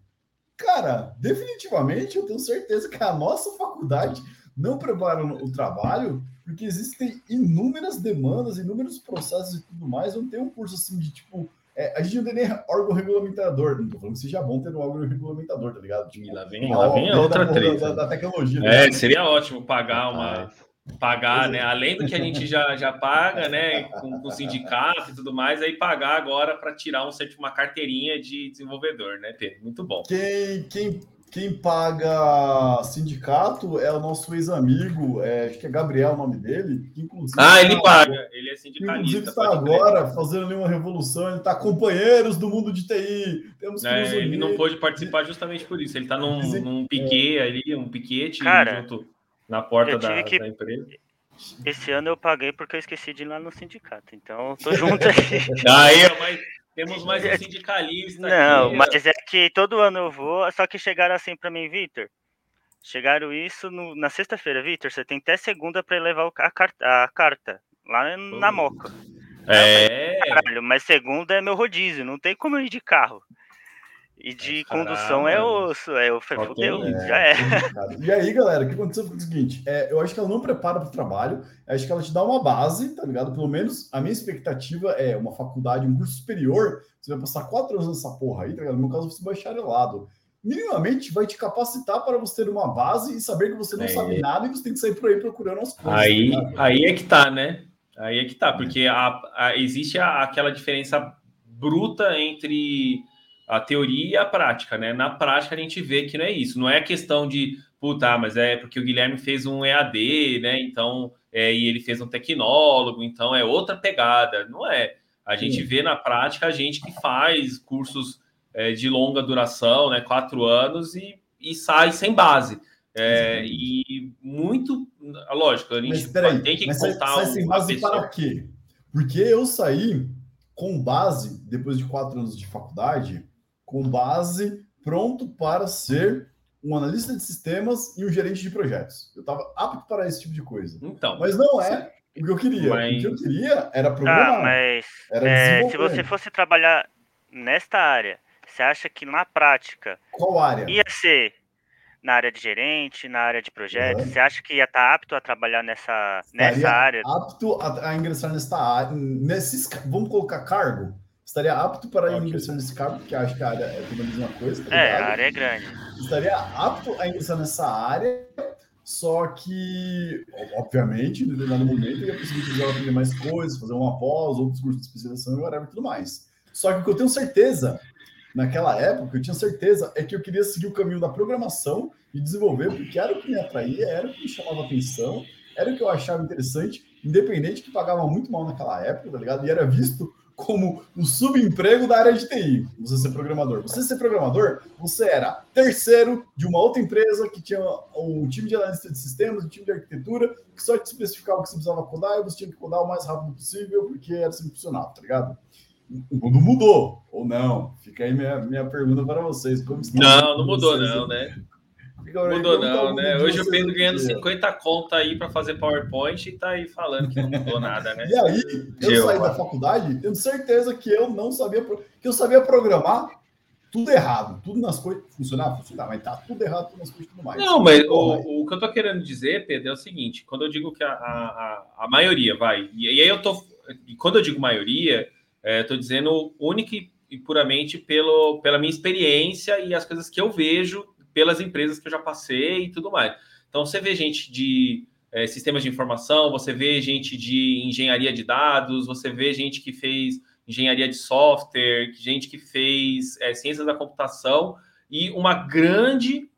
Cara, definitivamente eu tenho certeza que a nossa faculdade não prepara o trabalho, porque existem inúmeras demandas, inúmeros processos e tudo mais. Não tem um curso assim de tipo. É, a gente não tem nem órgão regulamentador. Não tô falando que seja bom ter um órgão regulamentador, tá ligado? Tipo, e lá vem, lá vem a outra treta. Da, da, tecnologia. É, seria ótimo pagar uma pagar, né? Além do que a gente já, já paga, né? Com, com o sindicato e tudo mais, aí pagar agora para tirar um, uma carteirinha de desenvolvedor, né, Pedro? Muito bom. Quem, quem, quem paga sindicato é o nosso ex-amigo, é, acho que é Gabriel o nome dele. Que inclusive ah, ele tá, paga, ele é sindicalista. Inclusive está agora fazendo uma revolução, ele está companheiros do mundo de TI. Temos que é, Ele não pôde participar justamente por isso. Ele está num, num piquete ali, um piquete Cara, junto na porta da, que... da, empresa. Esse ano eu paguei porque eu esqueci de ir lá no sindicato. Então, tô junto aqui. Aí, mas temos mais um sindicalista. Não, aqui. mas é que todo ano eu vou, só que chegaram assim para mim, Vitor. Chegaram isso no, na sexta-feira, Vitor. Você tem até segunda para levar a carta, a carta lá na Moca. É. Caralho, mas segunda é meu rodízio, não tem como eu ir de carro. E de Caramba. condução é osso, é o fudeu, é, já é. E aí, galera, o que aconteceu foi o seguinte: é, eu acho que ela não prepara para o trabalho, acho que ela te dá uma base, tá ligado? Pelo menos a minha expectativa é uma faculdade, um curso superior, você vai passar quatro anos nessa porra aí, tá ligado? No meu caso, você bacharelado. Minimamente vai te capacitar para você ter uma base e saber que você não é. sabe nada e você tem que sair por aí procurando as coisas. Aí, tá aí é que tá, né? Aí é que tá, porque a, a, existe a, aquela diferença bruta entre a teoria e a prática, né? Na prática a gente vê que não é isso, não é questão de puta, mas é porque o Guilherme fez um EAD, né? Então, é, e ele fez um tecnólogo, então é outra pegada, não é? A gente vê na prática a gente que faz cursos é, de longa duração, né? Quatro anos e, e sai sem base. É, e muito, lógico, a gente tem que contar sai, sai sem base para quê? Porque eu saí com base, depois de quatro anos de faculdade, com base pronto para ser um analista de sistemas e um gerente de projetos. Eu estava apto para esse tipo de coisa. Então, mas não é o que eu queria. Mas... O que eu queria era programar. Ah, mas era é, se você fosse trabalhar nesta área, você acha que na prática qual área ia ser na área de gerente, na área de projetos? Uhum. Você acha que ia estar apto a trabalhar nessa, nessa área? Apto a, a, ingressar nessa área, nesses, vamos colocar cargo? Estaria apto para okay. ingressar nesse cargo, porque acho que a área é tudo a mesma coisa. Tá é, a área é grande. Estaria apto a ingressar nessa área, só que, obviamente, em determinado momento, ia conseguir aprender mais coisas, fazer uma pós, outros cursos de especialização e whatever, tudo mais. Só que o que eu tenho certeza naquela época, eu tinha certeza é que eu queria seguir o caminho da programação e desenvolver, porque era o que me atraía, era o que me chamava atenção, era o que eu achava interessante, independente que pagava muito mal naquela época, tá ligado? E era visto como o subemprego da área de TI, você ser programador. Você ser programador, você era terceiro de uma outra empresa que tinha um time de analista de sistemas, um time de arquitetura, que só te especificava o que você precisava codar e você tinha que codar o mais rápido possível, porque era assim que funcionava, tá ligado? o mundo mudou ou não? Fica aí minha, minha pergunta para vocês. Como não, não mudou vocês? não, né? Mudou não, né? Hoje o Pedro ganhando 50 conta aí para fazer PowerPoint e tá aí falando que não mudou nada, né? E aí, eu saí da faculdade, tenho certeza que eu não sabia, que eu sabia programar tudo errado, tudo nas coisas funcionava, funcionava, mas tá tudo errado, tudo nas coisas tudo mais. Não, mas o, o que eu tô querendo dizer, Pedro, é o seguinte: quando eu digo que a, a, a maioria vai, e aí eu tô, quando eu digo maioria, é, dizendo única e puramente pelo, pela minha experiência e as coisas que eu vejo pelas empresas que eu já passei e tudo mais. Então, você vê gente de é, sistemas de informação, você vê gente de engenharia de dados, você vê gente que fez engenharia de software, gente que fez é, ciências da computação e uma grande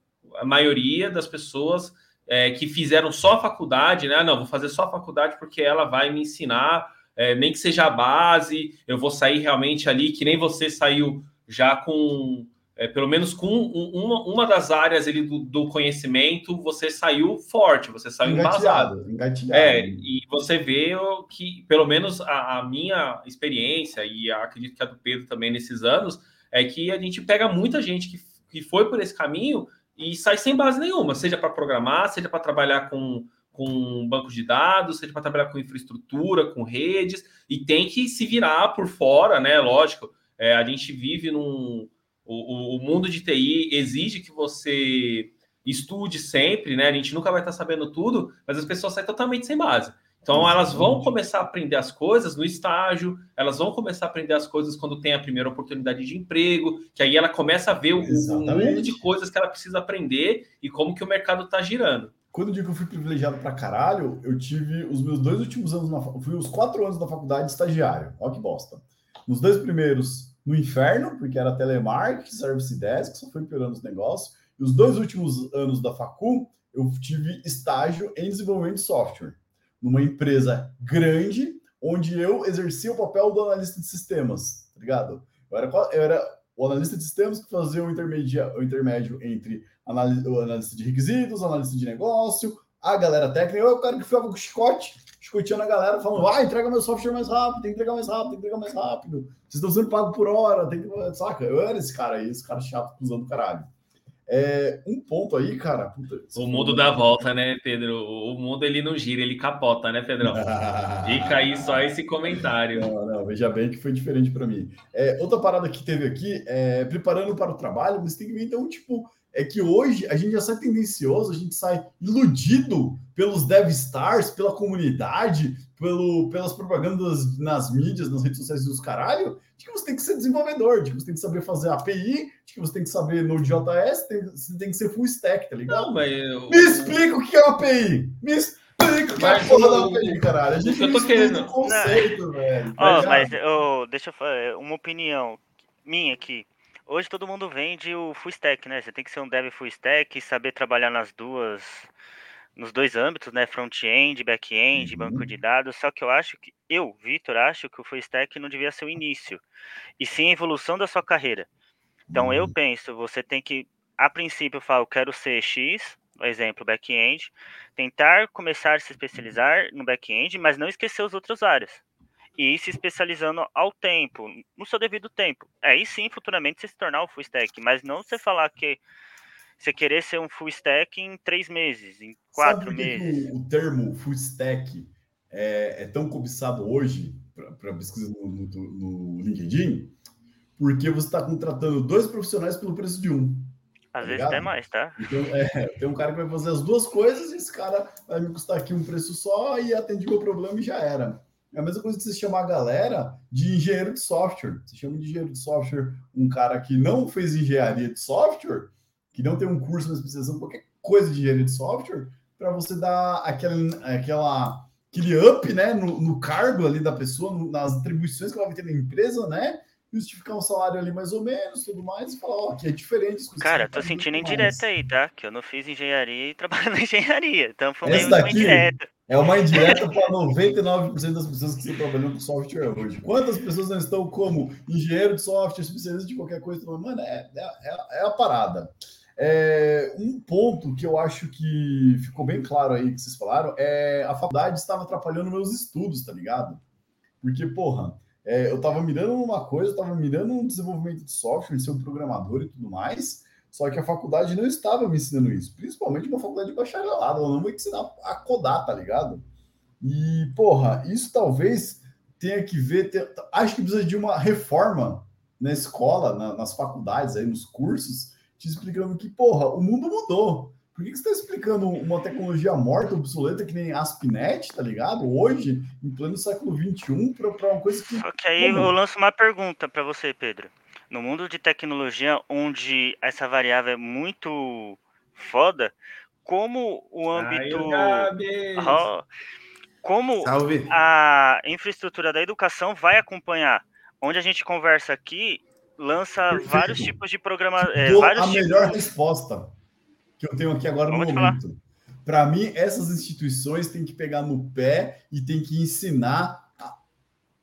maioria das pessoas é, que fizeram só a faculdade, né? Ah, não, vou fazer só a faculdade porque ela vai me ensinar é, nem que seja a base, eu vou sair realmente ali, que nem você saiu já com, é, pelo menos com uma, uma das áreas ali do, do, conhecimento, você saiu forte, você saiu embasado. É, e você vê que, pelo menos a, a, minha experiência, e acredito que a do Pedro também nesses anos, é que a gente pega muita gente que, que foi por esse caminho e sai sem base nenhuma, seja para programar, seja para trabalhar com com bancos de dados, seja para trabalhar com infraestrutura, com redes, e tem que se virar por fora, né? Lógico, é, a gente vive num. O, o, mundo de TI exige que você estude sempre, né? A gente nunca vai estar sabendo tudo, mas as pessoas saem totalmente sem base. Então, elas vão começar a aprender as coisas no estágio, elas vão começar a aprender as coisas quando tem a primeira oportunidade de emprego, que aí ela começa a ver o, mundo de coisas que ela precisa aprender e como que o mercado está girando quando eu digo que eu fui privilegiado pra caralho, eu tive os meus dois últimos anos na fui os quatro anos da faculdade estagiário. Olha que bosta. Nos dois primeiros no inferno, porque era telemarketing, service desk, só foi piorando os negócios. E os dois últimos anos da facu, eu tive estágio em desenvolvimento de software, numa empresa grande, onde eu exercia o papel do analista de sistemas, tá ligado? Eu era, eu era o analista de sistemas que fazia o intermédio, o intermédio entre o analista de requisitos, analista de negócio, a galera técnica, eu o cara que ficava com chicote, chicoteando a galera, falando, ah, entrega meu software mais rápido, tem que entregar mais rápido, tem que entregar mais rápido, vocês estão sendo pagos por hora, tem que... Saca? Eu era esse cara aí, esse cara chato, usando caralho. É, um ponto aí, cara. Puta, o mundo dá volta, né, Pedro? O mundo ele não gira, ele capota, né, Pedrão? Fica aí só esse comentário. Não, não, veja bem que foi diferente para mim. É, outra parada que teve aqui, é, preparando para o trabalho, você tem que ver, então, tipo, é que hoje a gente já sai tendencioso, a gente sai iludido pelos dev stars, pela comunidade, pelo, pelas propagandas nas mídias, nas redes sociais dos caralho, de que você tem que ser desenvolvedor, de que você tem que saber fazer API, de que você tem que saber Node.js, tem, você tem que ser full stack, tá ligado? Não, mas eu... Me explica o que é uma API! Me explica o que é a porra da API, caralho! A gente eu tô querendo. conceito, velho. Oh, mas oh, deixa eu falar uma opinião minha aqui. Hoje todo mundo vende o full stack, né? Você tem que ser um dev full stack, saber trabalhar nas duas, nos dois âmbitos, né? Front-end, back-end, uhum. banco de dados. Só que eu acho que, eu, Vitor, acho que o full stack não devia ser o início, e sim a evolução da sua carreira. Então uhum. eu penso, você tem que, a princípio, eu falo, quero ser X, exemplo, back-end, tentar começar a se especializar no back-end, mas não esquecer as outras áreas. E ir se especializando ao tempo, no seu devido tempo. Aí sim, futuramente, você se tornar o full stack, mas não você falar que você querer ser um full stack em três meses, em quatro meses. O, o termo full stack é, é tão cobiçado hoje para pesquisa no, no, no, LinkedIn, porque você está contratando dois profissionais pelo preço de um. Às tá vezes até mais, tá? Então, é, tem um cara que vai fazer as duas coisas e esse cara vai me custar aqui um preço só e atende meu problema e já era. É a mesma coisa que você chamar a galera de engenheiro de software. Você chama de engenheiro de software um cara que não fez engenharia de software, que não tem um curso na especialização, qualquer coisa de engenharia de software, para você dar aquele, aquela, aquele up né, no, no cargo ali da pessoa, no, nas atribuições que ela vai ter na empresa, né? justificar um salário ali mais ou menos, tudo mais, e falar, ó, que é diferente. Cara, tô sentindo indireta aí, tá? Que eu não fiz engenharia e trabalho na engenharia, então foi meio indireta. É uma indireta para 99% das pessoas que estão trabalhando com software hoje. Quantas pessoas não estão como engenheiro de software, especialista de qualquer coisa? Mano, é, é, é a parada. É, um ponto que eu acho que ficou bem claro aí que vocês falaram é a faculdade estava atrapalhando meus estudos, tá ligado? Porque, porra, é, eu estava mirando uma coisa, eu estava mirando um desenvolvimento de software, ser um programador e tudo mais, só que a faculdade não estava me ensinando isso, principalmente uma faculdade de bacharelado, ela não vai ensinar a codar, tá ligado? E, porra, isso talvez tenha que ver, ter, acho que precisa de uma reforma na escola, na, nas faculdades, aí nos cursos, te explicando que, porra, o mundo mudou. Por que, que você está explicando uma tecnologia morta, obsoleta, que nem ASP.NET, tá ligado? Hoje, em pleno século XXI, para uma coisa que. Que aí eu lanço uma pergunta para você, Pedro. No mundo de tecnologia, onde essa variável é muito foda, como o âmbito. Oh, como Salve. a infraestrutura da educação vai acompanhar? Onde a gente conversa aqui, lança Perfeito. vários tipos de programa. É, a melhor resposta que eu tenho aqui agora Vamos no momento. Para mim, essas instituições têm que pegar no pé e têm que ensinar a,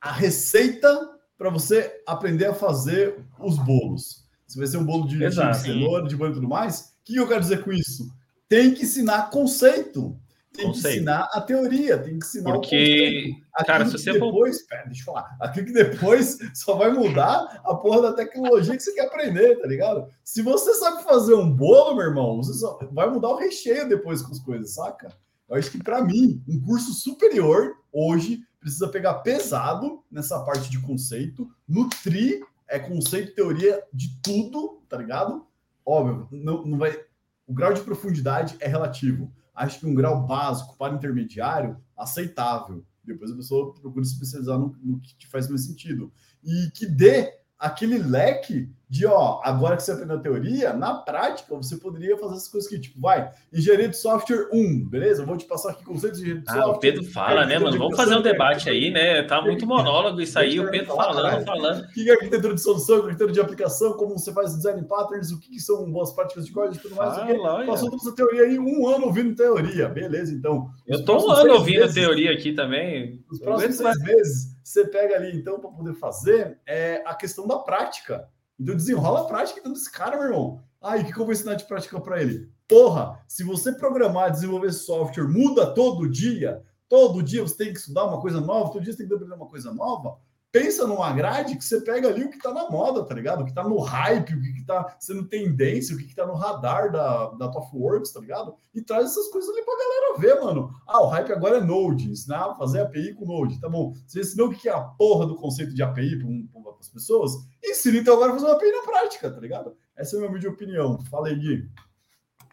a receita para você aprender a fazer os bolos. Se vai ser um bolo de, de cenoura, de banho e tudo mais, o que eu quero dizer com isso? Tem que ensinar conceito. Tem que ensinar a teoria, tem que ensinar Porque, o cara, se você depois, for... pera, deixa eu falar, aquilo que depois só vai mudar a porra da tecnologia que você quer aprender, tá ligado? Se você sabe fazer um bolo, meu irmão, você só vai mudar o recheio depois com as coisas, saca? Eu acho que para mim, um curso superior hoje precisa pegar pesado nessa parte de conceito, nutrir é conceito, teoria de tudo, tá ligado? Óbvio, não, não vai. O grau de profundidade é relativo acho que um grau básico para intermediário, aceitável. Depois a pessoa procura se especializar no, no que te faz mais sentido. E que dê aquele leque de, ó, agora que você aprendeu a teoria, na prática você poderia fazer essas coisas que, tipo, vai, engenharia de software 1, beleza? Eu vou te passar aqui conceitos de engenharia de ah, software. O Pedro fala, né, mano? Vamos fazer um debate aí, né? Tá muito monólogo isso aí, o Pedro falando, falando. O que é arquitetura de solução, arquitetura de aplicação, como você faz design patterns, o que são boas práticas de código e tudo mais. Fala, Passou toda essa teoria aí, um ano ouvindo teoria, beleza, então. Eu tô um ano ouvindo meses, teoria aqui também. Os próximos seis meses, você pega ali, então, para poder fazer, é a questão da prática. Então desenrola a prática então, desse cara, meu irmão. Aí, o que, que eu vou ensinar de prática para ele? Porra, se você programar, desenvolver software, muda todo dia, todo dia você tem que estudar uma coisa nova, todo dia você tem que aprender uma coisa nova, pensa numa grade que você pega ali o que tá na moda, tá ligado? O que tá no hype, o que, que tá sendo tendência, o que, que tá no radar da, da TopWorks, tá ligado? E traz essas coisas ali pra galera ver, mano. Ah, o hype agora é Node, ensinar a fazer API com Node, tá bom? Você ensinou o que é a porra do conceito de API para as pessoas? Ensina então agora a fazer uma API na prática, tá ligado? Essa é a minha opinião. Fala aí, Gui.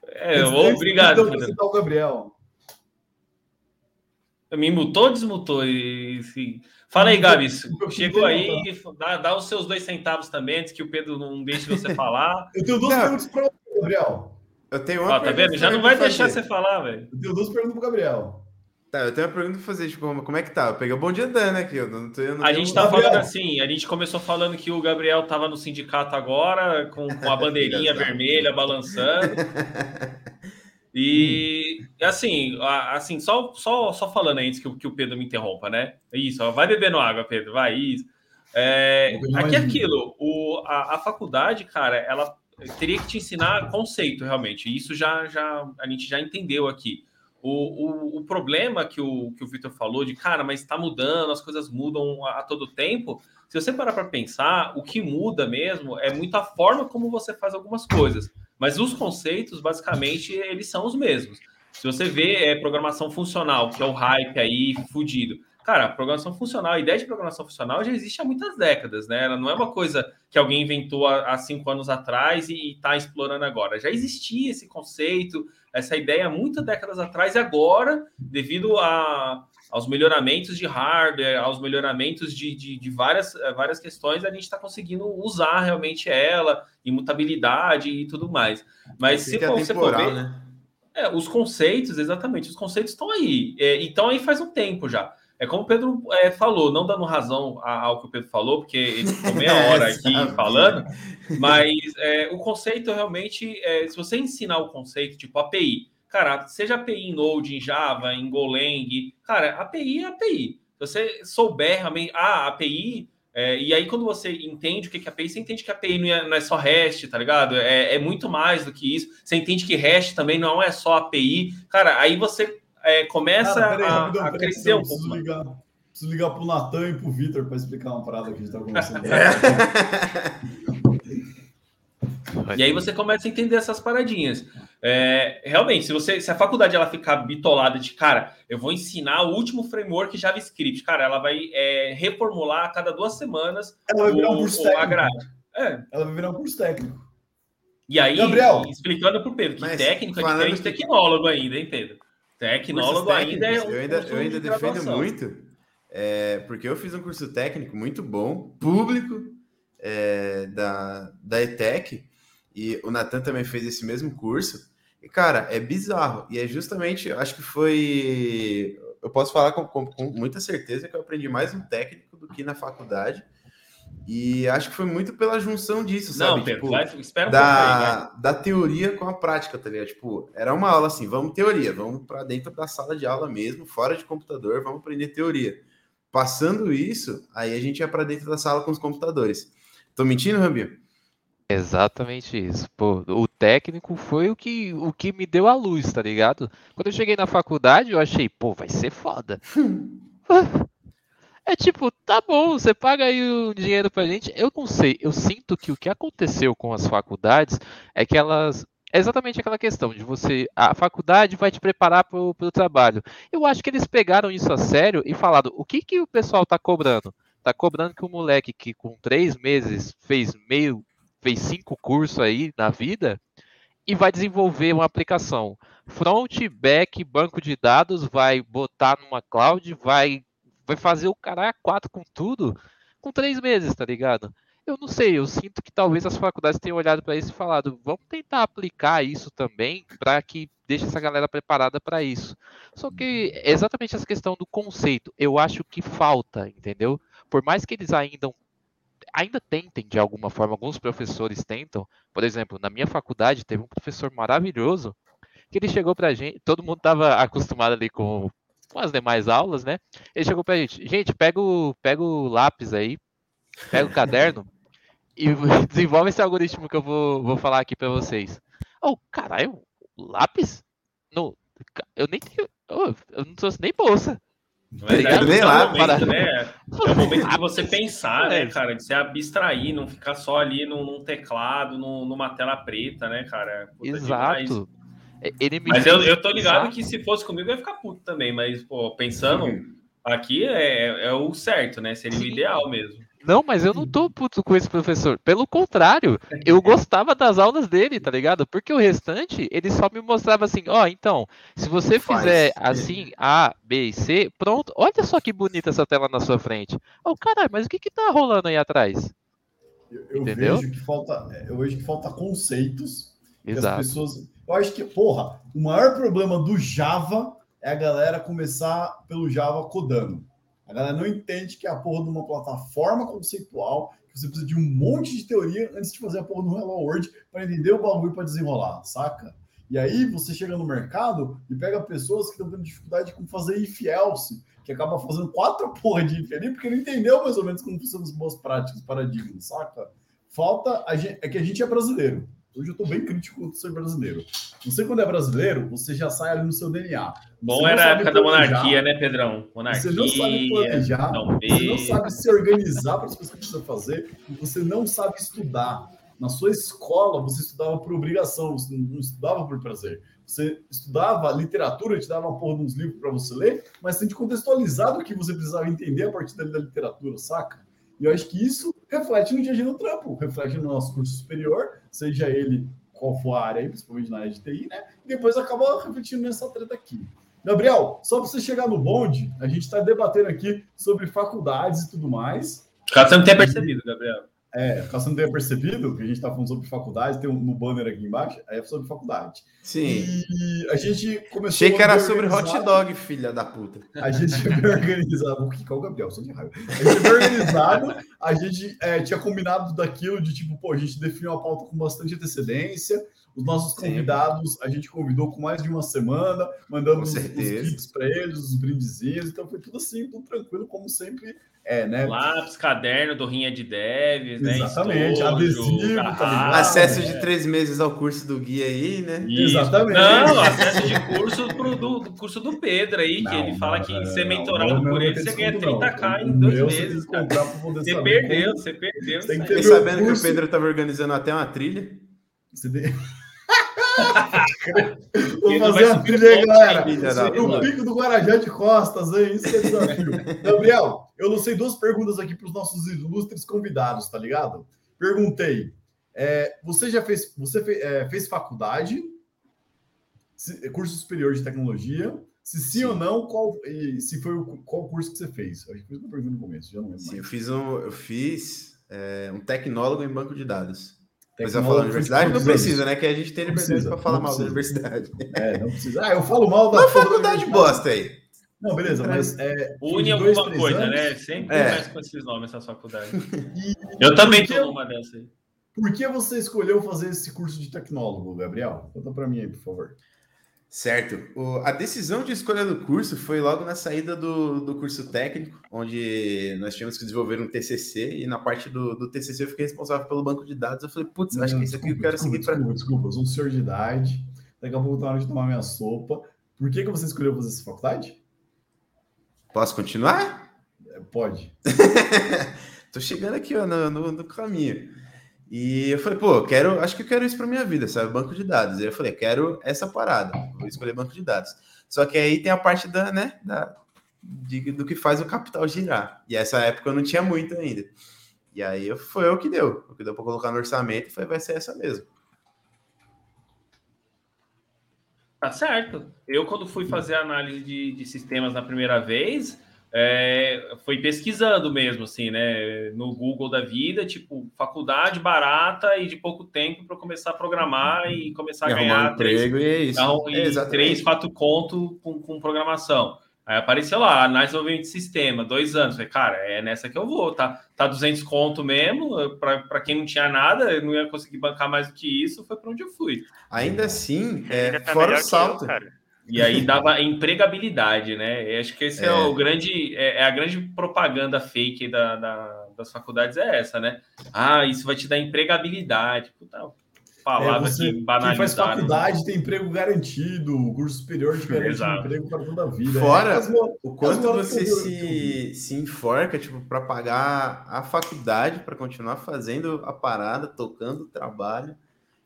É, obrigado. Então, o Gabriel. Me mutou ou desmutou? E, se... Fala aí, Gabs. Chegou aí, dá, dá, os seus dois centavos também, antes que o Pedro não deixe você falar. Eu tenho duas perguntas para o Gabriel. Eu tenho uma. Ó, tá vendo? Já não vai deixar você falar, velho. Eu tenho duas perguntas para o Gabriel. Tá, eu tenho uma pergunta pra fazer, tipo, como é que tá? Eu peguei o bom dia andando aqui, eu não tô... Eu não a gente tá falando assim, a gente começou falando que o Gabriel tava no sindicato agora, com, com a bandeirinha vermelha balançando. E assim, assim só, só, só falando antes que, que o Pedro me interrompa, né? Isso, vai bebendo água, Pedro, vai, isso. É, aqui é aquilo, o, a, a faculdade, cara, ela teria que te ensinar conceito, realmente. Isso já, já a gente já entendeu aqui. O, o, o problema que o, que o Victor falou de, cara, mas está mudando, as coisas mudam a, a todo tempo. Se você parar para pensar, o que muda mesmo é muito a forma como você faz algumas coisas. Mas os conceitos, basicamente, eles são os mesmos. Se você vê é, programação funcional, que é o hype aí fudido, Cara, programação funcional, a ideia de programação funcional já existe há muitas décadas, né? Ela não é uma coisa que alguém inventou há, cinco anos atrás e está explorando agora. Já existia esse conceito, essa ideia há muitas décadas atrás, e agora, devido a, aos melhoramentos de hardware, aos melhoramentos de, de, de várias, várias questões, a gente está conseguindo usar realmente ela, imutabilidade e tudo mais. Mas se é você for ver. Né? É, os conceitos, exatamente, os conceitos estão aí. É, estão aí faz um tempo já. É como o Pedro é, falou, não dando razão ao que o Pedro falou, porque ele ficou meia hora aqui falando, mas é, o conceito realmente, é, se você ensinar o conceito, tipo API, cara, seja API em Node, em Java, em Golang, cara, API é API. Se você souber realmente, ah, API, é, e aí quando você entende o que é API, você entende que API não é, não é só REST, tá ligado? É, é muito mais do que isso. Você entende que REST também não é só API. Cara, aí você é, começa Cara, aí, a, a crescer um pouco. Ligar, preciso ligar pro Natan e pro Vitor para explicar uma parada que a gente tá conversando. e aí você começa a entender essas paradinhas. É, realmente, se você se a faculdade ela ficar bitolada de cara, eu vou ensinar o último framework JavaScript, cara, ela vai é, reformular a cada duas semanas ela vai virar um curso técnico. a grade. É. Ela vai virar um curso técnico. E aí, Gabriel, explicando para o Pedro, que técnico é diferente de tecnólogo ainda, hein, Pedro? Tecnólogo ainda é um Eu ainda, eu ainda defendo muito, é, porque eu fiz um curso técnico muito bom, público, é, da, da ETEC, e o Natan também fez esse mesmo curso. E, cara, é bizarro. E é justamente, acho que foi. Eu posso falar com, com, com muita certeza que eu aprendi mais no técnico do que na faculdade. E acho que foi muito pela junção disso, sabe? Não, Pedro, tipo, vai, espera um da, aí, da teoria com a prática, tá ligado? Tipo, era uma aula assim, vamos teoria, vamos para dentro da sala de aula mesmo, fora de computador, vamos aprender teoria. Passando isso, aí a gente ia para dentro da sala com os computadores. Tô mentindo, Rambinho? Exatamente isso. Pô, o técnico foi o que, o que me deu a luz, tá ligado? Quando eu cheguei na faculdade, eu achei, pô, vai ser foda. É tipo, tá bom, você paga aí o dinheiro pra gente. Eu não sei, eu sinto que o que aconteceu com as faculdades é que elas. É exatamente aquela questão de você. A faculdade vai te preparar para o trabalho. Eu acho que eles pegaram isso a sério e falaram: o que, que o pessoal tá cobrando? Tá cobrando que o moleque que com três meses fez meio, fez cinco cursos aí na vida e vai desenvolver uma aplicação. Front, back, banco de dados, vai botar numa cloud, vai vai fazer o cara A4 com tudo com três meses, tá ligado? Eu não sei, eu sinto que talvez as faculdades tenham olhado para isso e falado, vamos tentar aplicar isso também para que deixe essa galera preparada para isso. Só que exatamente essa questão do conceito, eu acho que falta, entendeu? Por mais que eles ainda ainda tentem de alguma forma, alguns professores tentam. Por exemplo, na minha faculdade teve um professor maravilhoso que ele chegou pra gente, todo mundo estava acostumado ali com com as demais aulas, né? Ele chegou pra gente, gente, pega o, pega o lápis aí, pega o caderno e desenvolve esse algoritmo que eu vou, vou falar aqui para vocês. Oh, caralho, lápis? No, eu nem tenho, oh, eu não trouxe nem bolsa. Mas é, lá, momento, para... né? É o momento de você pensar, né, cara? De se abstrair, não ficar só ali num, num teclado, num, numa tela preta, né, cara? Puta Exato. Demais. Me mas eu, eu tô ligado que se fosse comigo eu ia ficar puto também, mas, pô, pensando uhum. aqui é, é o certo, né? Seria Sim. o ideal mesmo. Não, mas eu não tô puto com esse professor. Pelo contrário, eu gostava das aulas dele, tá ligado? Porque o restante, ele só me mostrava assim, ó, oh, então, se você fizer assim, A, B e C, pronto, olha só que bonita essa tela na sua frente. Oh, caralho, mas o que que tá rolando aí atrás? Eu, eu vejo que falta, eu vejo que falta conceitos. Exato. as pessoas eu acho que, porra, o maior problema do Java é a galera começar pelo Java codando. A galera não entende que é a porra de uma plataforma conceitual, que você precisa de um monte de teoria antes de fazer a porra do Hello World para entender o bagulho para desenrolar, saca? E aí você chega no mercado e pega pessoas que estão tendo dificuldade com fazer if else, que acaba fazendo quatro porra de if ali, porque não entendeu mais ou menos como funcionam as boas práticas, paradigmas, saca? Falta, gente, é que a gente é brasileiro. Hoje eu estou bem crítico de ser brasileiro. Você, quando é brasileiro, você já sai ali no seu DNA. Bom era a época da monarquia, né, Pedrão? Monarquia. Você não sabe planejar, não você não sabe se organizar para as coisas que precisa fazer, você não sabe estudar. Na sua escola, você estudava por obrigação, você não estudava por prazer. Você estudava literatura, te dava uma porra de uns livros para você ler, mas tem de contextualizar o que você precisava entender a partir da literatura, saca? E eu acho que isso reflete no dia a dia no trampo, reflete no nosso curso superior, seja ele qual for a área, principalmente na área de TI, né? E depois acaba refletindo nessa treta aqui. Gabriel, só para você chegar no bonde, a gente está debatendo aqui sobre faculdades e tudo mais. Caso você não tenha percebido, Gabriel. É, caso você não tenha percebido, que a gente está falando sobre faculdade, tem um no banner aqui embaixo, aí é sobre faculdade. Sim. E a gente começou. Achei que era sobre hot dog, filha da puta. A gente foi organizado. O que é o Gabriel? Sou de raiva. A gente foi organizado, a gente é, tinha combinado daquilo de tipo, pô, a gente definiu a pauta com bastante antecedência. Os nossos convidados, a gente convidou com mais de uma semana, mandando os, os kits para eles, os brindezinhos. Então foi tudo assim, tudo tranquilo, como sempre é, né? Lápis, caderno do Rinha de Devs, né? Exatamente, adesivo, tá acesso de três meses ao curso do Gui aí, né? Isso. Exatamente. Não, acesso de curso pro, do, do curso do Pedro aí, não, que ele fala não, que ser mentorado não, por ele, você ganha 30k em dois meses. Você perdeu, você perdeu. Você Fiquei sabendo curso... que o Pedro estava organizando até uma trilha. Você Vou fazer uma trilha aí, galera. O pico do Guarajá de Costas, hein? Isso que é desafio. Gabriel, eu lancei duas perguntas aqui para os nossos ilustres convidados, tá ligado? Perguntei: é, você já fez, você fez, é, fez faculdade, curso superior de tecnologia? Se sim, sim, ou não, qual se foi o, qual curso que você fez? Que fiz uma pergunta no começo, já não lembro. Sim, mais. eu fiz um, eu fiz é, um tecnólogo em banco de dados. Mas eu falar universidade não precisa, né? Que a gente tem liberdade para falar mal da universidade. É, não precisa. Ah, eu falo mal da. Uma faculdade bosta aí. Não, beleza, mas. É, Une alguma coisa, anos. né? Sempre é. começa com esses nomes essa faculdade. E, eu também tô numa dessa aí. Por que você escolheu fazer esse curso de tecnólogo, Gabriel? Conta para mim aí, por favor. Certo. O, a decisão de escolha do curso foi logo na saída do, do curso técnico, onde nós tínhamos que desenvolver um TCC, e na parte do, do TCC eu fiquei responsável pelo banco de dados. Eu falei, putz, acho que isso aqui eu quero desculpa, seguir para. Desculpa, desculpa, eu sou um senhor de idade, daqui a pouco tá na hora de tomar minha sopa. Por que, que você escolheu fazer essa faculdade? Posso continuar? Pode. Tô chegando aqui ó, no, no, no caminho. E eu falei, pô, quero, acho que eu quero isso para minha vida, sabe? Banco de dados. E eu falei, quero essa parada, vou escolher banco de dados. Só que aí tem a parte da, né, da, de, do que faz o capital girar. E essa época eu não tinha muito ainda. E aí foi o que deu. O que deu para colocar no orçamento foi, vai ser essa mesmo. Tá certo. Eu, quando fui fazer análise de, de sistemas na primeira vez, é, foi pesquisando mesmo, assim, né? No Google da vida, tipo, faculdade barata e de pouco tempo para começar a programar e começar e a ganhar um três, e é isso. E três, quatro conto com, com programação. Aí apareceu lá, análise de desenvolvimento de sistema, dois anos. Falei, cara, é nessa que eu vou, tá? Tá 200 conto mesmo, para quem não tinha nada, eu não ia conseguir bancar mais do que isso, foi para onde eu fui. Ainda assim, é, tá fora o salto. Eu, e aí dava empregabilidade, né? Eu acho que esse é, é o grande, é, é, a grande propaganda fake da, da, das faculdades é essa, né? Ah, isso vai te dar empregabilidade. Puta, palavra é, você, que Quem faz faculdade tem emprego garantido, o curso superior te garante um emprego para toda a vida. Fora é, o quanto você se, se enforca, tipo, para pagar a faculdade, para continuar fazendo a parada, tocando o trabalho.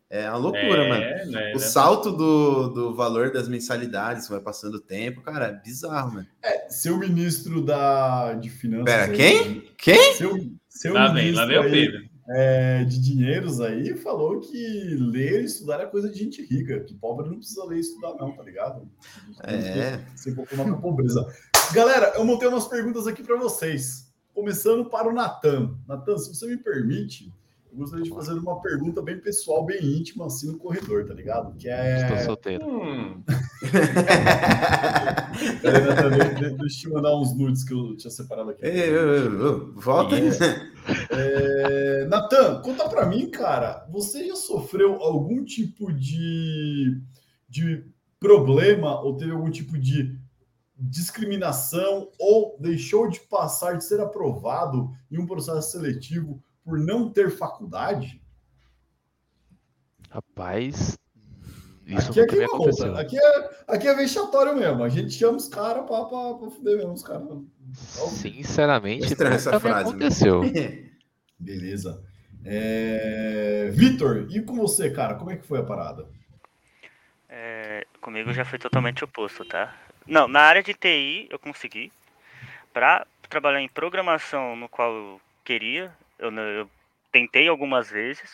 É uma loucura, é, mano. Né, o né? salto do, do valor das mensalidades vai passando o tempo, cara, é bizarro, mano. É, seu ministro da, de finanças. Pera, quem? Aí, quem? Seu, seu lá vem, lá vem o Pedro. É, de dinheiros aí falou que ler e estudar é coisa de gente rica, que pobre não precisa ler e estudar, não, tá ligado? É. Sem confirmar com a pobreza. Galera, eu montei umas perguntas aqui para vocês. Começando para o Natan. Natan, se você me permite, eu gostaria de fazer uma pergunta bem pessoal, bem íntima, assim, no corredor, tá ligado? Que é. Estou solteiro. Hum. Peraí, deixa eu mandar uns nudes que eu tinha separado aqui. Ei, volta. É, Natan, conta para mim, cara. Você já sofreu algum tipo de, de problema ou teve algum tipo de discriminação ou deixou de passar de ser aprovado em um processo seletivo por não ter faculdade? Rapaz, isso aqui, aqui, não, aqui, é, aqui é vexatório mesmo. A gente chama os caras pra, pra, pra fuder mesmo os caras. Sinceramente, essa frase aconteceu. Beleza. É... Vitor, e com você, cara? Como é que foi a parada? É, comigo já foi totalmente oposto, tá? Não, na área de TI eu consegui. Para trabalhar em programação, no qual eu queria, eu, eu tentei algumas vezes,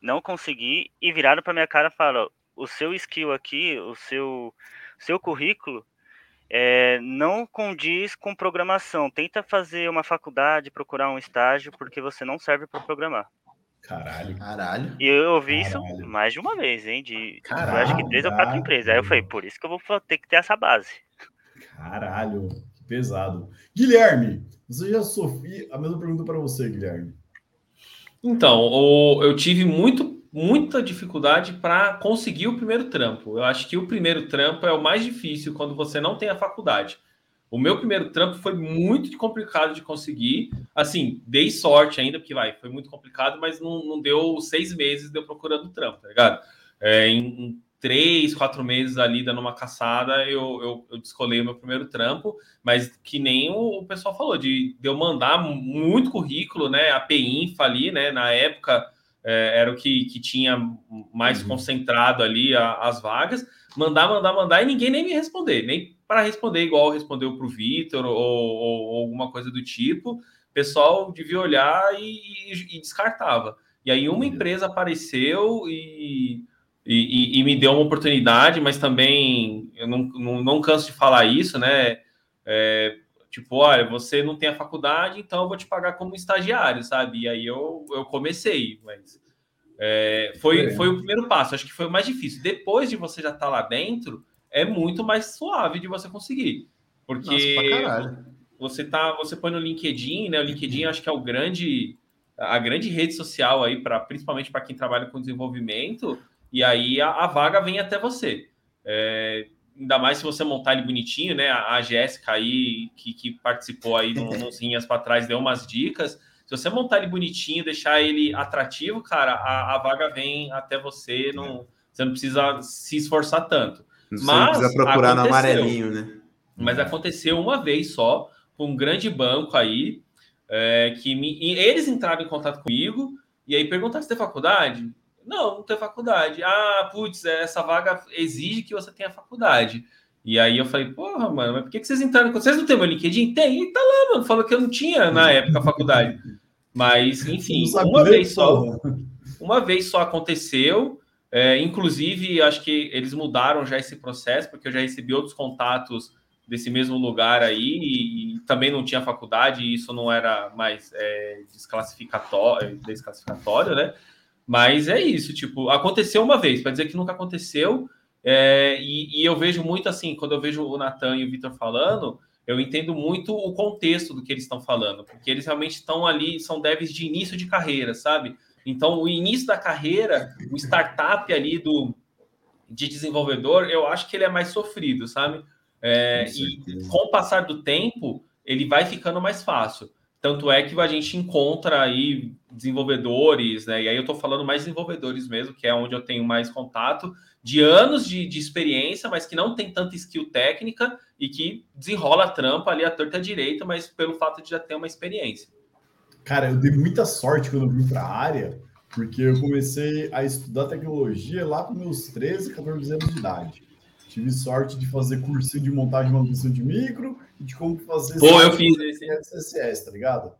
não consegui e viraram para minha cara e falaram: o seu skill aqui, o seu, seu currículo é, não condiz com programação. Tenta fazer uma faculdade, procurar um estágio, porque você não serve para programar. Caralho. Caralho. E eu ouvi Caralho. isso mais de uma vez, hein? De Caralho, acho que três ou quatro empresas. Aí eu falei, por isso que eu vou ter que ter essa base. Caralho, que pesado. Guilherme, você já sofreu. A mesma pergunta para você, Guilherme. Então, eu tive muito, muita dificuldade para conseguir o primeiro trampo. Eu acho que o primeiro trampo é o mais difícil quando você não tem a faculdade. O meu primeiro trampo foi muito complicado de conseguir. Assim, dei sorte ainda, porque vai, foi muito complicado, mas não, não deu seis meses de eu procurando trampo, tá ligado? É, em, três, quatro meses ali dando uma caçada, eu, eu, eu, descolei o meu primeiro trampo, mas que nem o, o pessoal falou, de, de, eu mandar muito currículo, né? A PINFA ali, né? Na época é, era o que, que tinha mais uhum. concentrado ali a, as vagas, mandar, mandar, mandar, e ninguém nem me responder, nem para responder igual respondeu para o Vitor ou, ou, ou, alguma coisa do tipo. O pessoal devia olhar e, e, e descartava. E aí uma empresa apareceu e, e, e, me deu uma oportunidade, mas também eu não, não, não canso de falar isso, né? É, tipo, olha, você não tem a faculdade, então eu vou te pagar como estagiário, sabe? E aí eu, eu comecei, mas é, foi, foi o primeiro passo, acho que foi o mais difícil. Depois de você já estar tá lá dentro, é muito mais suave de você conseguir. Porque Nossa, você tá, você põe no LinkedIn, né? O LinkedIn acho que é o grande a grande rede social aí para principalmente para quem trabalha com desenvolvimento, e aí a, a vaga vem até você. É, ainda mais se você montar ele bonitinho, né? A, Jéssica aí, que, que participou aí nos rinhas para trás, deu umas dicas. Se você montar ele bonitinho, deixar ele atrativo, cara, a, a vaga vem até você, não, você não precisa se esforçar tanto. Você Mas precisa procurar aconteceu. no amarelinho, né? Mas aconteceu uma vez só, com um grande banco aí, é, que me, eles entraram em contato comigo e aí perguntaram se tem faculdade. Não, não tem faculdade. Ah, putz, essa vaga exige que você tenha faculdade. E aí eu falei, porra, mano, mas por que, que vocês entraram? Vocês não têm meu LinkedIn? Tem, e tá lá, mano. Falou que eu não tinha na época a faculdade. Mas, enfim, uma vez só. Uma vez só aconteceu. É, inclusive, acho que eles mudaram já esse processo, porque eu já recebi outros contatos desse mesmo lugar aí, e, e também não tinha faculdade, e isso não era mais é, desclassificatório, desclassificatório, né? Mas é isso, tipo, aconteceu uma vez, para dizer que nunca aconteceu, é, e, e, eu vejo muito assim, quando eu vejo o Natan e o Vitor falando, eu entendo muito o contexto do que eles estão falando, porque eles realmente estão ali, são devs de início de carreira, sabe? Então, o início da carreira, o startup ali do de desenvolvedor, eu acho que ele é mais sofrido, sabe? É, e com o passar do tempo, ele vai ficando mais fácil. Tanto é que a gente encontra aí desenvolvedores, né? E aí eu estou falando mais desenvolvedores mesmo, que é onde eu tenho mais contato, de anos de, de experiência, mas que não tem tanta skill técnica e que desenrola a trampa ali à torta direita, mas pelo fato de já ter uma experiência. Cara, eu dei muita sorte quando eu vim para a área, porque eu comecei a estudar tecnologia lá com meus 13, 14 anos de idade. Tive sorte de fazer cursinho de montagem e manutenção de micro de como fazer. Pô, eu fiz esse. CSS, tá ligado?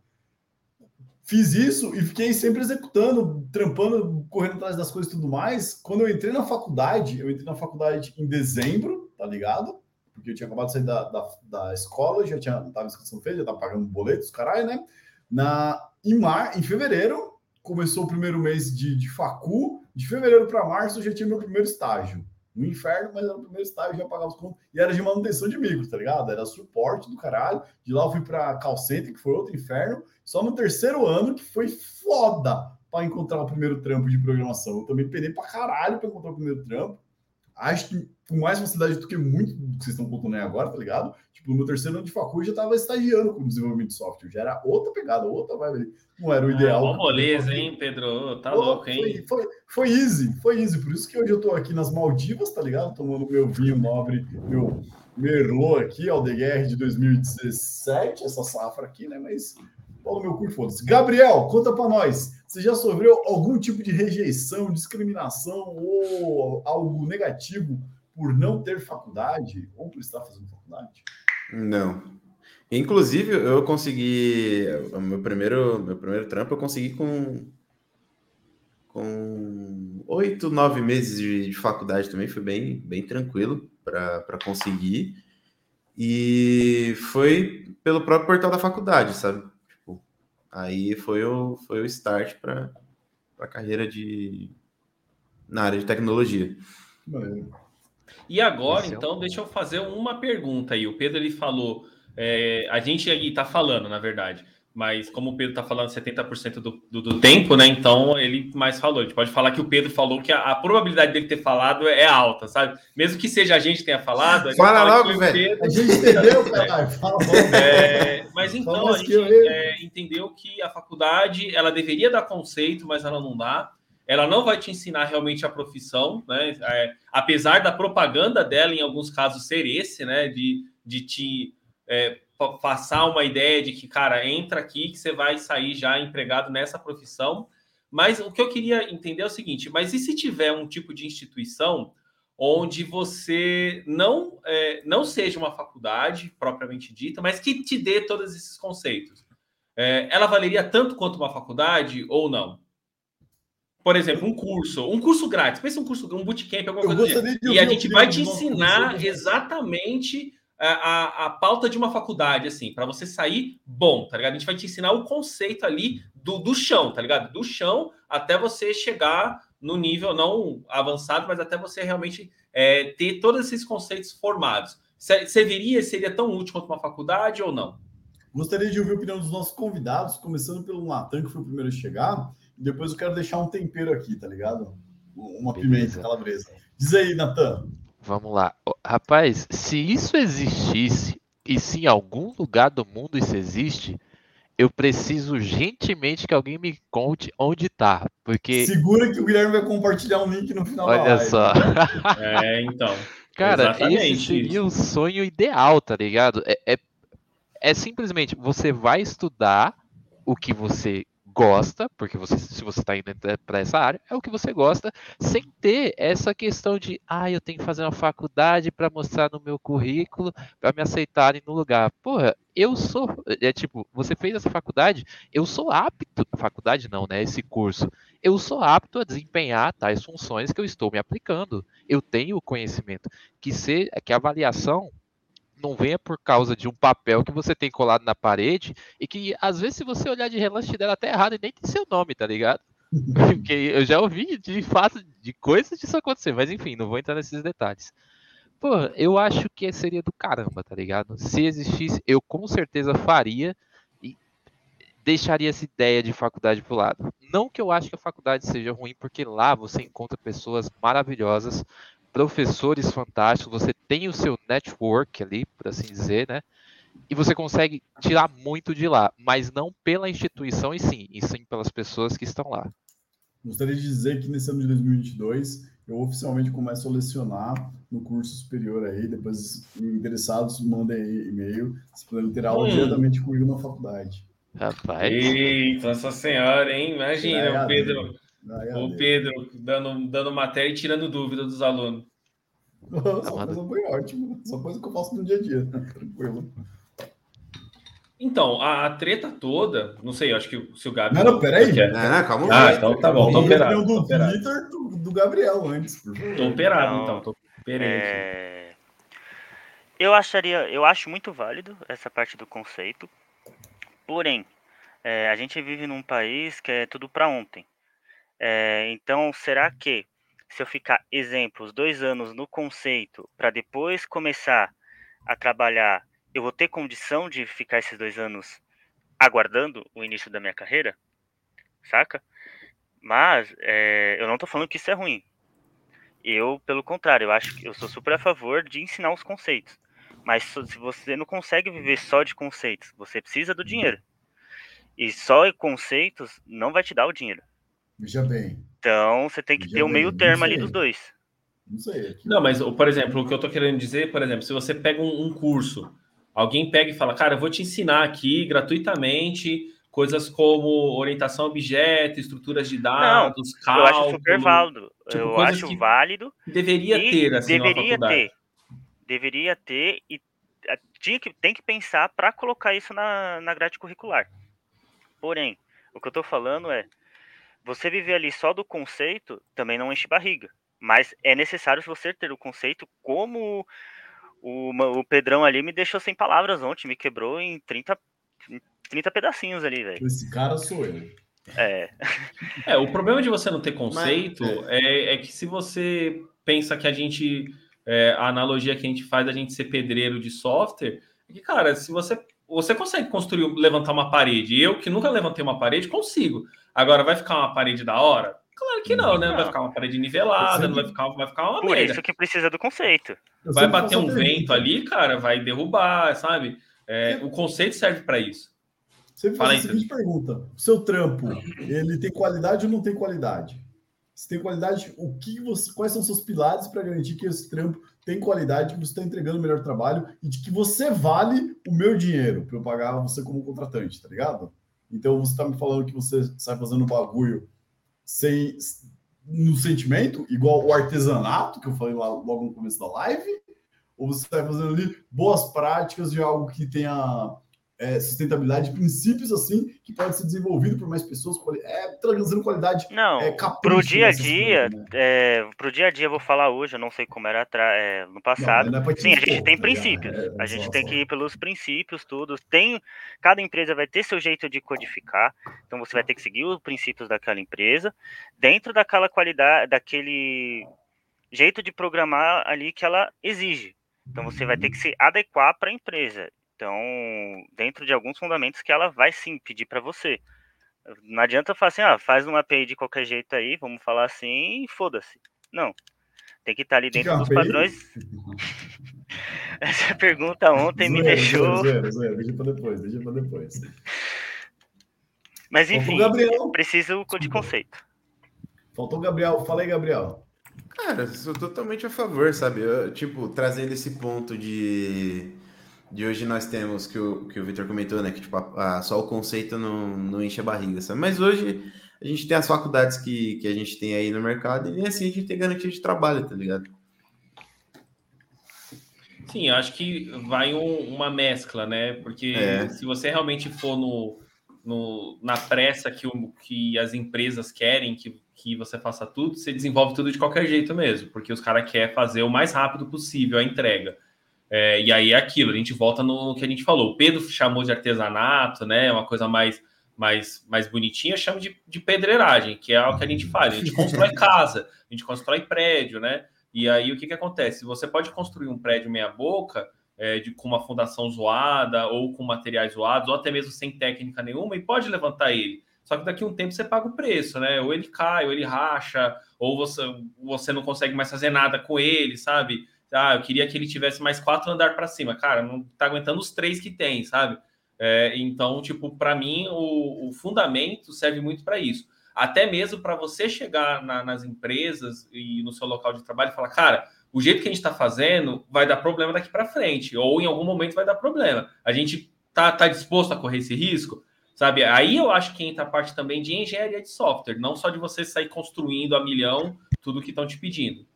Fiz isso e fiquei sempre executando, trampando, correndo atrás das coisas e tudo mais. Quando eu entrei na faculdade, eu entrei na faculdade em dezembro, tá ligado? Porque eu tinha acabado de sair da, da, da escola, já tinha, tava inscrição feita, já tava pagando boletos, caralho, né? Na, em, mar, em fevereiro, começou o primeiro mês de, de facu, de fevereiro para março eu já tinha meu primeiro estágio. No inferno, mas era o primeiro estágio, já pagava os contos, e era de manutenção de micro, tá ligado? Era suporte do caralho. De lá eu fui para call center, que foi outro inferno, só no terceiro ano que foi foda para encontrar o primeiro trampo de programação. Eu também penei para caralho para encontrar o primeiro trampo. Acho que com mais facilidade do que muito do que vocês estão contando aí agora, tá ligado? Tipo, no meu terceiro ano de faculdade eu já estava estagiando com desenvolvimento de software, já era outra pegada, outra vibe. Não era o ah, ideal. Ah, moleza, hein, Pedro? Tá Pô, louco, hein? Foi, foi, foi, easy, foi easy. Por isso que hoje eu tô aqui nas Maldivas, tá ligado? Tomando meu vinho nobre, meu Merlot aqui, Aldeguer de 2017, essa safra aqui, né? Mas Paulo meu cu, foda-se. Gabriel, conta para nós. Você já sofreu algum tipo de rejeição, discriminação ou algo negativo por não ter faculdade ou por estar fazendo faculdade? Não. Inclusive, eu consegui. O meu primeiro, meu primeiro trampo eu consegui com. Com oito, nove meses de, de, faculdade também. Foi bem, bem tranquilo para conseguir. E foi pelo próprio portal da faculdade, sabe? Aí foi o, foi o start para a carreira de, na área de tecnologia. E agora, Esse então, é um... deixa eu fazer uma pergunta aí. O Pedro ele falou, é, a gente aí está falando, na verdade, mas como o Pedro está falando 70% do, do, do, tempo, né? Então ele mais falou. A gente pode falar que o Pedro falou que a, a probabilidade dele ter falado é alta, sabe? Mesmo que seja a gente que tenha falado. A fala, fala logo, velho. Pedro... A gente entendeu, cara. Fala é, mas então a gente é, entendeu que a faculdade ela deveria dar conceito, mas ela não dá ela não vai te ensinar realmente a profissão, né? É, apesar da propaganda dela, em alguns casos, ser esse, né? De, de te é, passar uma ideia de que, cara, entra aqui que você vai sair já empregado nessa profissão. Mas o que eu queria entender é o seguinte: mas e se tiver um tipo de instituição onde você não, é, não seja uma faculdade propriamente dita, mas que te dê todos esses conceitos? É, ela valeria tanto quanto uma faculdade ou não? por exemplo, um curso, um curso grátis, pensa um curso, um bootcamp, alguma coisa assim. E a gente vai te ensinar exatamente a, a, a, pauta de uma faculdade, assim, para você sair bom, tá ligado? A gente vai te ensinar o conceito ali do, do chão, tá ligado? Do chão até você chegar no nível não avançado, mas até você realmente é, ter todos esses conceitos formados. Você viria, seria tão útil quanto uma faculdade ou não? Gostaria de ouvir a opinião dos nossos convidados, começando pelo Natan, que foi o primeiro a chegar. Depois eu quero deixar um tempero aqui, tá ligado? Uma Beleza. pimenta calabresa. Diz aí, Natan. Vamos lá. Rapaz, se isso existisse, e se em algum lugar do mundo isso existe, eu preciso gentilmente que alguém me conte onde tá. Porque. Segura que o Guilherme vai compartilhar um link no final Olha da live. só. é, então. Cara, Exatamente esse seria isso. o sonho ideal, tá ligado? É, é, é simplesmente você vai estudar o que você gosta, porque você, se você está indo para essa área, é o que você gosta, sem ter essa questão de, ah, eu tenho que fazer uma faculdade para mostrar no meu currículo, para me aceitarem no lugar. Porra, eu sou, é tipo, você fez essa faculdade, eu sou apto, faculdade não, né, esse curso, eu sou apto a desempenhar tais funções que eu estou me aplicando. Eu tenho o conhecimento que se, que a avaliação não venha por causa de um papel que você tem colado na parede e que, às vezes, se você olhar de relance, te der até errado e nem tem seu nome, tá ligado? Porque eu já ouvi de fato de coisas disso acontecer, mas enfim, não vou entrar nesses detalhes. Pô, eu acho que seria do caramba, tá ligado? Se existisse, eu com certeza faria e deixaria essa ideia de faculdade pro lado. Não que eu acho que a faculdade seja ruim, porque lá você encontra pessoas maravilhosas, professores fantásticos, você tem o seu network ali, por assim dizer, né? E você consegue tirar muito de lá, mas não pela instituição e sim, e sim pelas pessoas que estão lá. Gostaria de dizer que nesse ano de 2022 eu oficialmente começo a lecionar no curso superior aí, depois interessados mandem e-mail, se puderem ter aula hum. diretamente comigo na faculdade. Rapaz. Eita, nossa senhora, hein? Imagina, o Pedro, o Pedro dando, dando matéria e tirando dúvida dos alunos. Essa coisa foi ótima. Essa coisa que eu faço no dia a dia. Tranquilo. Então, a, a, treta toda, não sei, acho que se o Gabi. Não, não, peraí. Quer... Não, calma Ah, aí, então tá bom, tô operado. do Twitter do, do, Gabriel antes. Tô operado, então, tô é... Eu acharia, eu acho muito válido essa parte do conceito. Porém, é, a gente vive num país que é tudo para ontem. É, então, será que se eu ficar, exemplo, os dois anos no conceito, para depois começar a trabalhar, eu vou ter condição de ficar esses dois anos aguardando o início da minha carreira? Saca? Mas é, eu não tô falando que isso é ruim. Eu, pelo contrário, eu acho que eu sou super a favor de ensinar os conceitos. Mas se você não consegue viver só de conceitos, você precisa do dinheiro. E só conceitos não vai te dar o dinheiro. Veja bem. Então você tem que Veja ter o um meio termo ali dos dois. Não sei. Não, mas, por exemplo, o que eu tô querendo dizer, por exemplo, se você pega um, um curso, alguém pega e fala, cara, eu vou te ensinar aqui gratuitamente coisas como orientação a objeto, estruturas de dados, Não, cálculo. Eu acho super válido. Tipo, eu acho válido. Deveria ter, assim, deveria ter. Deveria ter e tinha que, tem que pensar para colocar isso na, na grade curricular. Porém, o que eu estou falando é, você viver ali só do conceito também não enche barriga. Mas é necessário você ter o conceito como o, o Pedrão ali me deixou sem palavras ontem, me quebrou em 30, 30 pedacinhos ali, velho. Esse cara sou eu. É. é, o problema de você não ter conceito Mas, é. é, é, que se você pensa que a gente. É, a analogia que a gente faz da gente ser pedreiro de software, é que, cara, se você. Você consegue construir, levantar uma parede. Eu, que nunca levantei uma parede, consigo. Agora, vai ficar uma parede da hora? Claro que não, né? Não vai ficar uma parede nivelada, não vai ficar, vai ficar uma Por merda. isso que precisa do conceito. vai bater um vento ali, cara, vai derrubar, sabe? É, o conceito serve para isso. Sempre faz a seguinte pergunta: o seu trampo, ele tem qualidade ou não tem qualidade? Se tem qualidade, o que você, quais são seus pilares para garantir que esse trampo tem qualidade, que você está entregando o melhor trabalho e de que você vale o meu dinheiro para eu pagar você como contratante, tá ligado? Então você está me falando que você sai fazendo bagulho sem no sentimento, igual o artesanato que eu falei lá logo no começo da live, ou você está fazendo ali boas práticas de algo que tenha é, sustentabilidade, princípios assim que pode ser desenvolvido por mais pessoas, é, trazendo qualidade. Não, é, pro dia a dia, coisas, né? é, pro dia a dia eu vou falar hoje, eu não sei como era é, no passado. Não, não é Sim, a gente tem tá princípios, é, a gente tem que ir pelos princípios, tudo. Tem, cada empresa vai ter seu jeito de codificar, então você vai ter que seguir os princípios daquela empresa dentro daquela qualidade, daquele jeito de programar ali que ela exige. Então você vai ter que se adequar para a empresa. Então, dentro de alguns fundamentos que ela vai sim pedir para você. Não adianta falar assim, ah, faz uma API de qualquer jeito aí, vamos falar assim, e foda-se. Não. Tem que estar tá ali dentro dos padrões. Essa pergunta ontem me deixou. Zoeira, zoeira, deixa para depois, deixa para depois. Mas enfim, preciso de conceito. Faltou o Gabriel. Fala aí, Gabriel. Cara, sou totalmente a favor, sabe? Eu, tipo, trazendo esse ponto de de hoje nós temos que o, que o Victor comentou, né? Que tipo, a, a, só o conceito não, não enche a barriga, sabe? Mas hoje a gente tem as faculdades que, que a gente tem aí no mercado e assim a gente tem garantia de trabalho, tá ligado? Sim, eu acho que vai um, uma mescla, né? Porque é. se você realmente for no, no, na pressa que, o, que as empresas querem que, que você faça tudo, você desenvolve tudo de qualquer jeito mesmo, porque os caras querem fazer o mais rápido possível a entrega. É, e aí é aquilo, a gente volta no que a gente falou. O Pedro chamou de artesanato, né? Uma coisa mais, mais, mais bonitinha, chama de, de pedreiragem, que é o que a gente faz. A gente constrói casa, a gente constrói prédio, né? E aí o que, que acontece? Você pode construir um prédio meia-boca, é, de, com uma fundação zoada, ou com materiais zoados, ou até mesmo sem técnica nenhuma, e pode levantar ele. Só que daqui a um tempo você paga o preço, né? Ou ele cai, ou ele racha, ou você, você não consegue mais fazer nada com ele, sabe? Ah, eu queria que ele tivesse mais quatro andar para cima. Cara, não tá aguentando os três que tem, sabe? É, então, tipo, para mim, o, o, fundamento serve muito para isso. Até mesmo para você chegar na, nas empresas e no seu local de trabalho e falar, cara, o jeito que a gente está fazendo vai dar problema daqui para frente, ou em algum momento vai dar problema. A gente tá, tá disposto a correr esse risco? Sabe? Aí eu acho que entra a parte também de engenharia de software, não só de você sair construindo a milhão tudo que estão te pedindo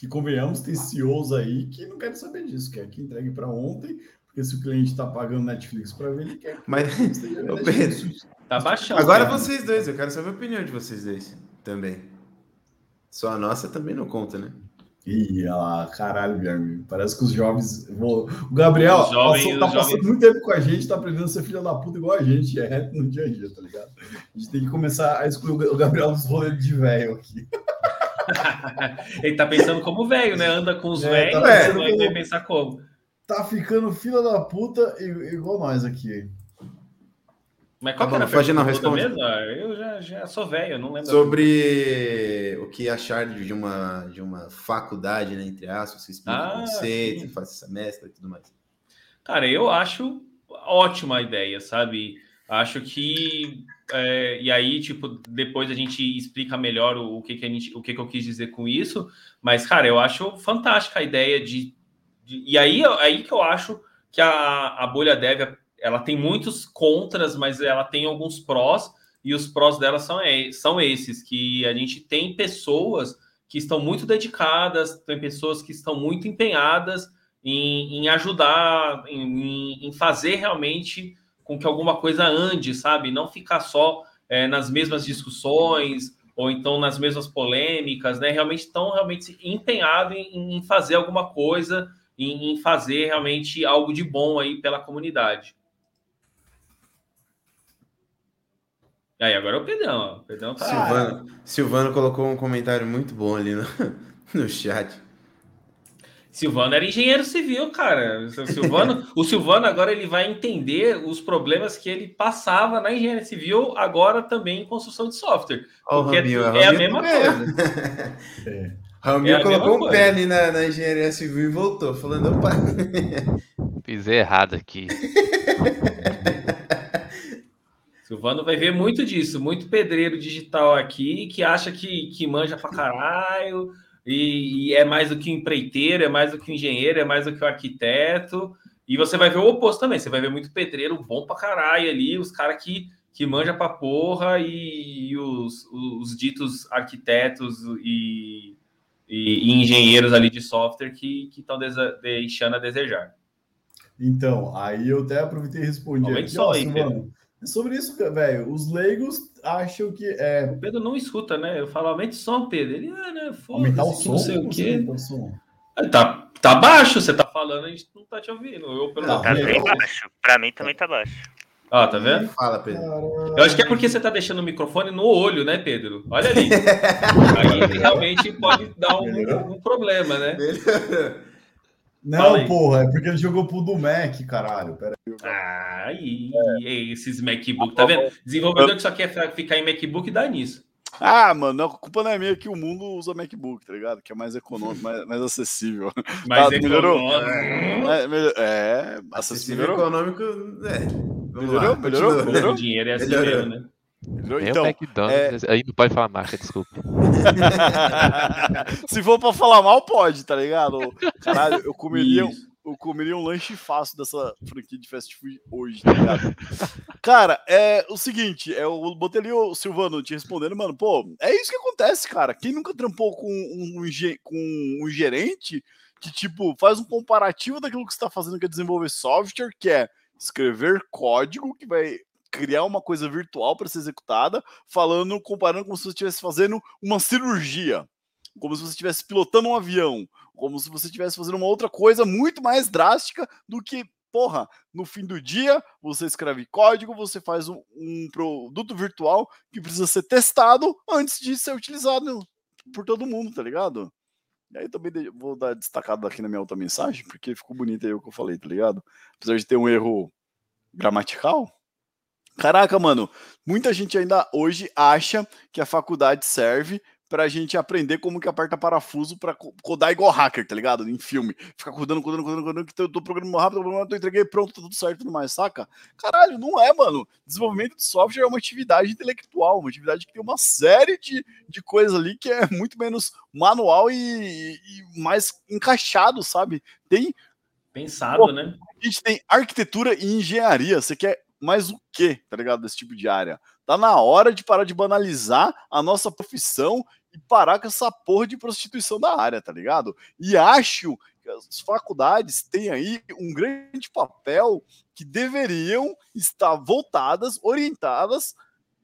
que convenhamos, tem CEOs aí que não querem saber disso, quer que entregue para ontem, porque se o cliente está pagando Netflix para ver, ele quer que Mas, Pedro, tá baixando. Agora cara. vocês dois, eu quero saber a opinião de vocês dois também. Só a nossa também não conta, né? Ih, lá, caralho, Guilherme. Parece que os jovens. Vou... O Gabriel jovens, passou, tá passando jovens... muito tempo com a gente, tá aprendendo a ser filho da puta igual a gente, é no dia a dia, tá ligado? A gente tem que começar a excluir o Gabriel dos rolês de velho aqui. ele tá pensando como velho, né? Anda com os É, tá velhos, pensando vai como- pensar como. Tá ficando fila da puta igual nós aqui. Mas qual Tá que bom, era a não, pergunta responde. mesmo? Ah, Eu já, já sou velho, não lembro. Sobre o que achar de uma, de uma faculdade, né, entre aspas, que explica Ah, o conceito, sim. faz essa mescla e tudo mais. Cara, eu acho ótima a ideia, sabe? Acho que. É, e aí, tipo, depois a gente explica melhor o, o que, que, a gente, o que, que eu quis dizer com isso. Mas, cara, eu acho fantástica a ideia de. de- e aí, aí que eu acho que a, a bolha dev ela tem muitos contras, mas ela tem alguns prós. E os prós dela são, são esses: que a gente tem pessoas que estão muito dedicadas, tem pessoas que estão muito empenhadas em, em ajudar, em, em fazer realmente com que alguma coisa ande, sabe? Não ficar só é, nas mesmas discussões ou então nas mesmas polêmicas, né? Realmente estão realmente empenhados em, em fazer alguma coisa, em, em fazer realmente algo de bom aí pela comunidade. Aí agora é o Pedrão, o Pedrão tá. Silvano, Silvano colocou um comentário muito bom ali no, no chat. Silvano era engenheiro civil, cara. O Silvano, o Silvano agora ele vai entender os problemas que ele passava na engenharia civil, agora também em construção de software. Ó, o Porque é a mesma também. coisa. É. É a colocou mesma um pé coisa. ali na, na engenharia civil e voltou, falando, opa. Pisei errado aqui. Silvano vai ver muito disso, muito pedreiro digital aqui que acha que, que manja pra caralho e, e é mais do que um empreiteiro, é mais do que um engenheiro, é mais do que um arquiteto. E você vai ver o oposto também, você vai ver muito pedreiro bom pra caralho ali, os caras que, que manja pra porra e, e os, os ditos arquitetos e, e- engenheiros ali de software que estão deixando a desejar. Então, aí eu até aproveitei e respondi aqui, ó, aí, Silvano. É sobre isso, velho. Os leigos acham que é O Pedro não escuta, né? Eu falo, aumente o som, Pedro. Ele, ah, né, aumentar o som. não sei o quê. aumenta o som? Ah, Tá, tá baixo, você tá falando, a gente não tá te ouvindo. Eu, pelo Tá, Tá menos. bem baixo. Pra mim também tá baixo. Ah, tá vendo? Fala, Pedro. Eu acho que é porque você tá deixando o microfone no olho, né, Pedro? Olha ali. Aí realmente pode dar um, um problema, né? Melhorou. Não, porra, é porque ele jogou pro do Mac, caralho. Pera aí. Ah, aí, esses MacBook, tá vendo? Desenvolvedor que só quer ficar em MacBook dá nisso. Ah, mano, não, a culpa não é minha que o mundo usa MacBook, tá ligado? Que é mais econômico, mais, mais acessível. Mas Tá, é melhorou? É, melhor- é acessível. Acessível Melhorou? econômico, é. Vamos Melhorou? lá, Melhorou? Melhorou? O dinheiro é assim Melhorou. mesmo, né? Nem Então, o McDonald's. Aí não pode falar marca, desculpa. se for pra falar mal, pode, tá ligado? Caralho, eu comeria, Isso. eu comeria um lanche fácil dessa franquia de fast food hoje, tá ligado? cara, é o seguinte, é, eu botei ali o Silvano te respondendo, mano, pô, é isso que acontece, cara. Quem nunca trampou com um, com um gerente que, tipo, faz um comparativo daquilo que você tá fazendo, que é desenvolver software, que é escrever código que vai criar uma coisa virtual para ser executada, falando, comparando como se você estivesse fazendo uma cirurgia, como se você estivesse pilotando um avião, como se você estivesse fazendo uma outra coisa muito mais drástica do que, porra, no fim do dia, você escreve código, você faz um, um produto virtual que precisa ser testado antes de ser utilizado por todo mundo, tá ligado? E aí também vou dar destacado aqui na minha outra mensagem, porque ficou bonito aí o que eu falei, tá ligado? Apesar de ter um erro gramatical. Caraca, mano, muita gente ainda hoje acha que a faculdade serve pra gente aprender como que aperta parafuso pra co- codar igual hacker, tá ligado? Em filme. Ficar codando, codando, codando, codando, que eu tô programando rápido, tô entreguei, pronto, tá tudo certo, tudo mais, saca? Caralho, não é, mano. Desenvolvimento de software é uma atividade intelectual, uma atividade que tem uma série de, de coisas ali que é muito menos manual e, e mais encaixado, sabe? Tem Pensado, né? a gente tem arquitetura e engenharia. Você quer mais o quê, tá ligado? Desse tipo de área. Tá na hora de parar de banalizar a nossa profissão e parar com essa porra de prostituição da área, tá ligado? E acho que as faculdades têm aí um grande papel que deveriam estar voltadas, orientadas,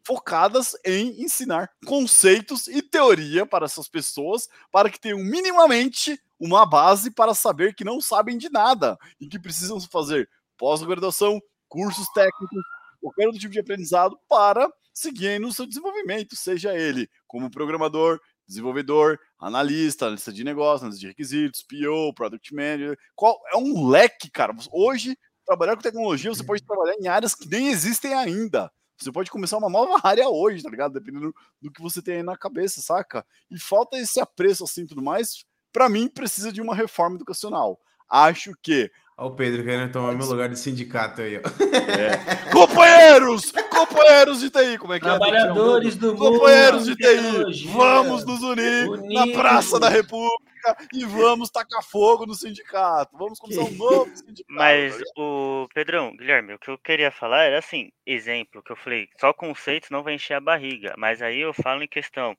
focadas em ensinar conceitos e teoria para essas pessoas, para que tenham minimamente uma base para saber que não sabem de nada e que precisam fazer pós-graduação, cursos técnicos, qualquer outro tipo de aprendizado para seguir no seu desenvolvimento, seja ele como programador, desenvolvedor, analista, analista de negócio, analista de requisitos, PO, Product Manager. Qual, é um leque, cara. Hoje, trabalhar com tecnologia, você pode trabalhar em áreas que nem existem ainda. Você pode começar uma nova área hoje, tá ligado? Dependendo do que você tem aí na cabeça, saca? E falta esse apreço assim tudo mais. Para mim, precisa de uma reforma educacional. Acho que Olha o Pedro querendo tomar meu lugar de sindicato aí, ó. É. Companheiros! Companheiros de TI, como é que Trabalhadores é? do mundo. Companheiros de TI, vamos nos unir Unidos. na Praça da República e vamos tacar fogo no sindicato. Vamos começar um novo sindicato. Mas o Pedrão, Guilherme, o que eu queria falar era assim, exemplo, que eu falei, só conceitos não vai encher a barriga, mas aí eu falo em questão.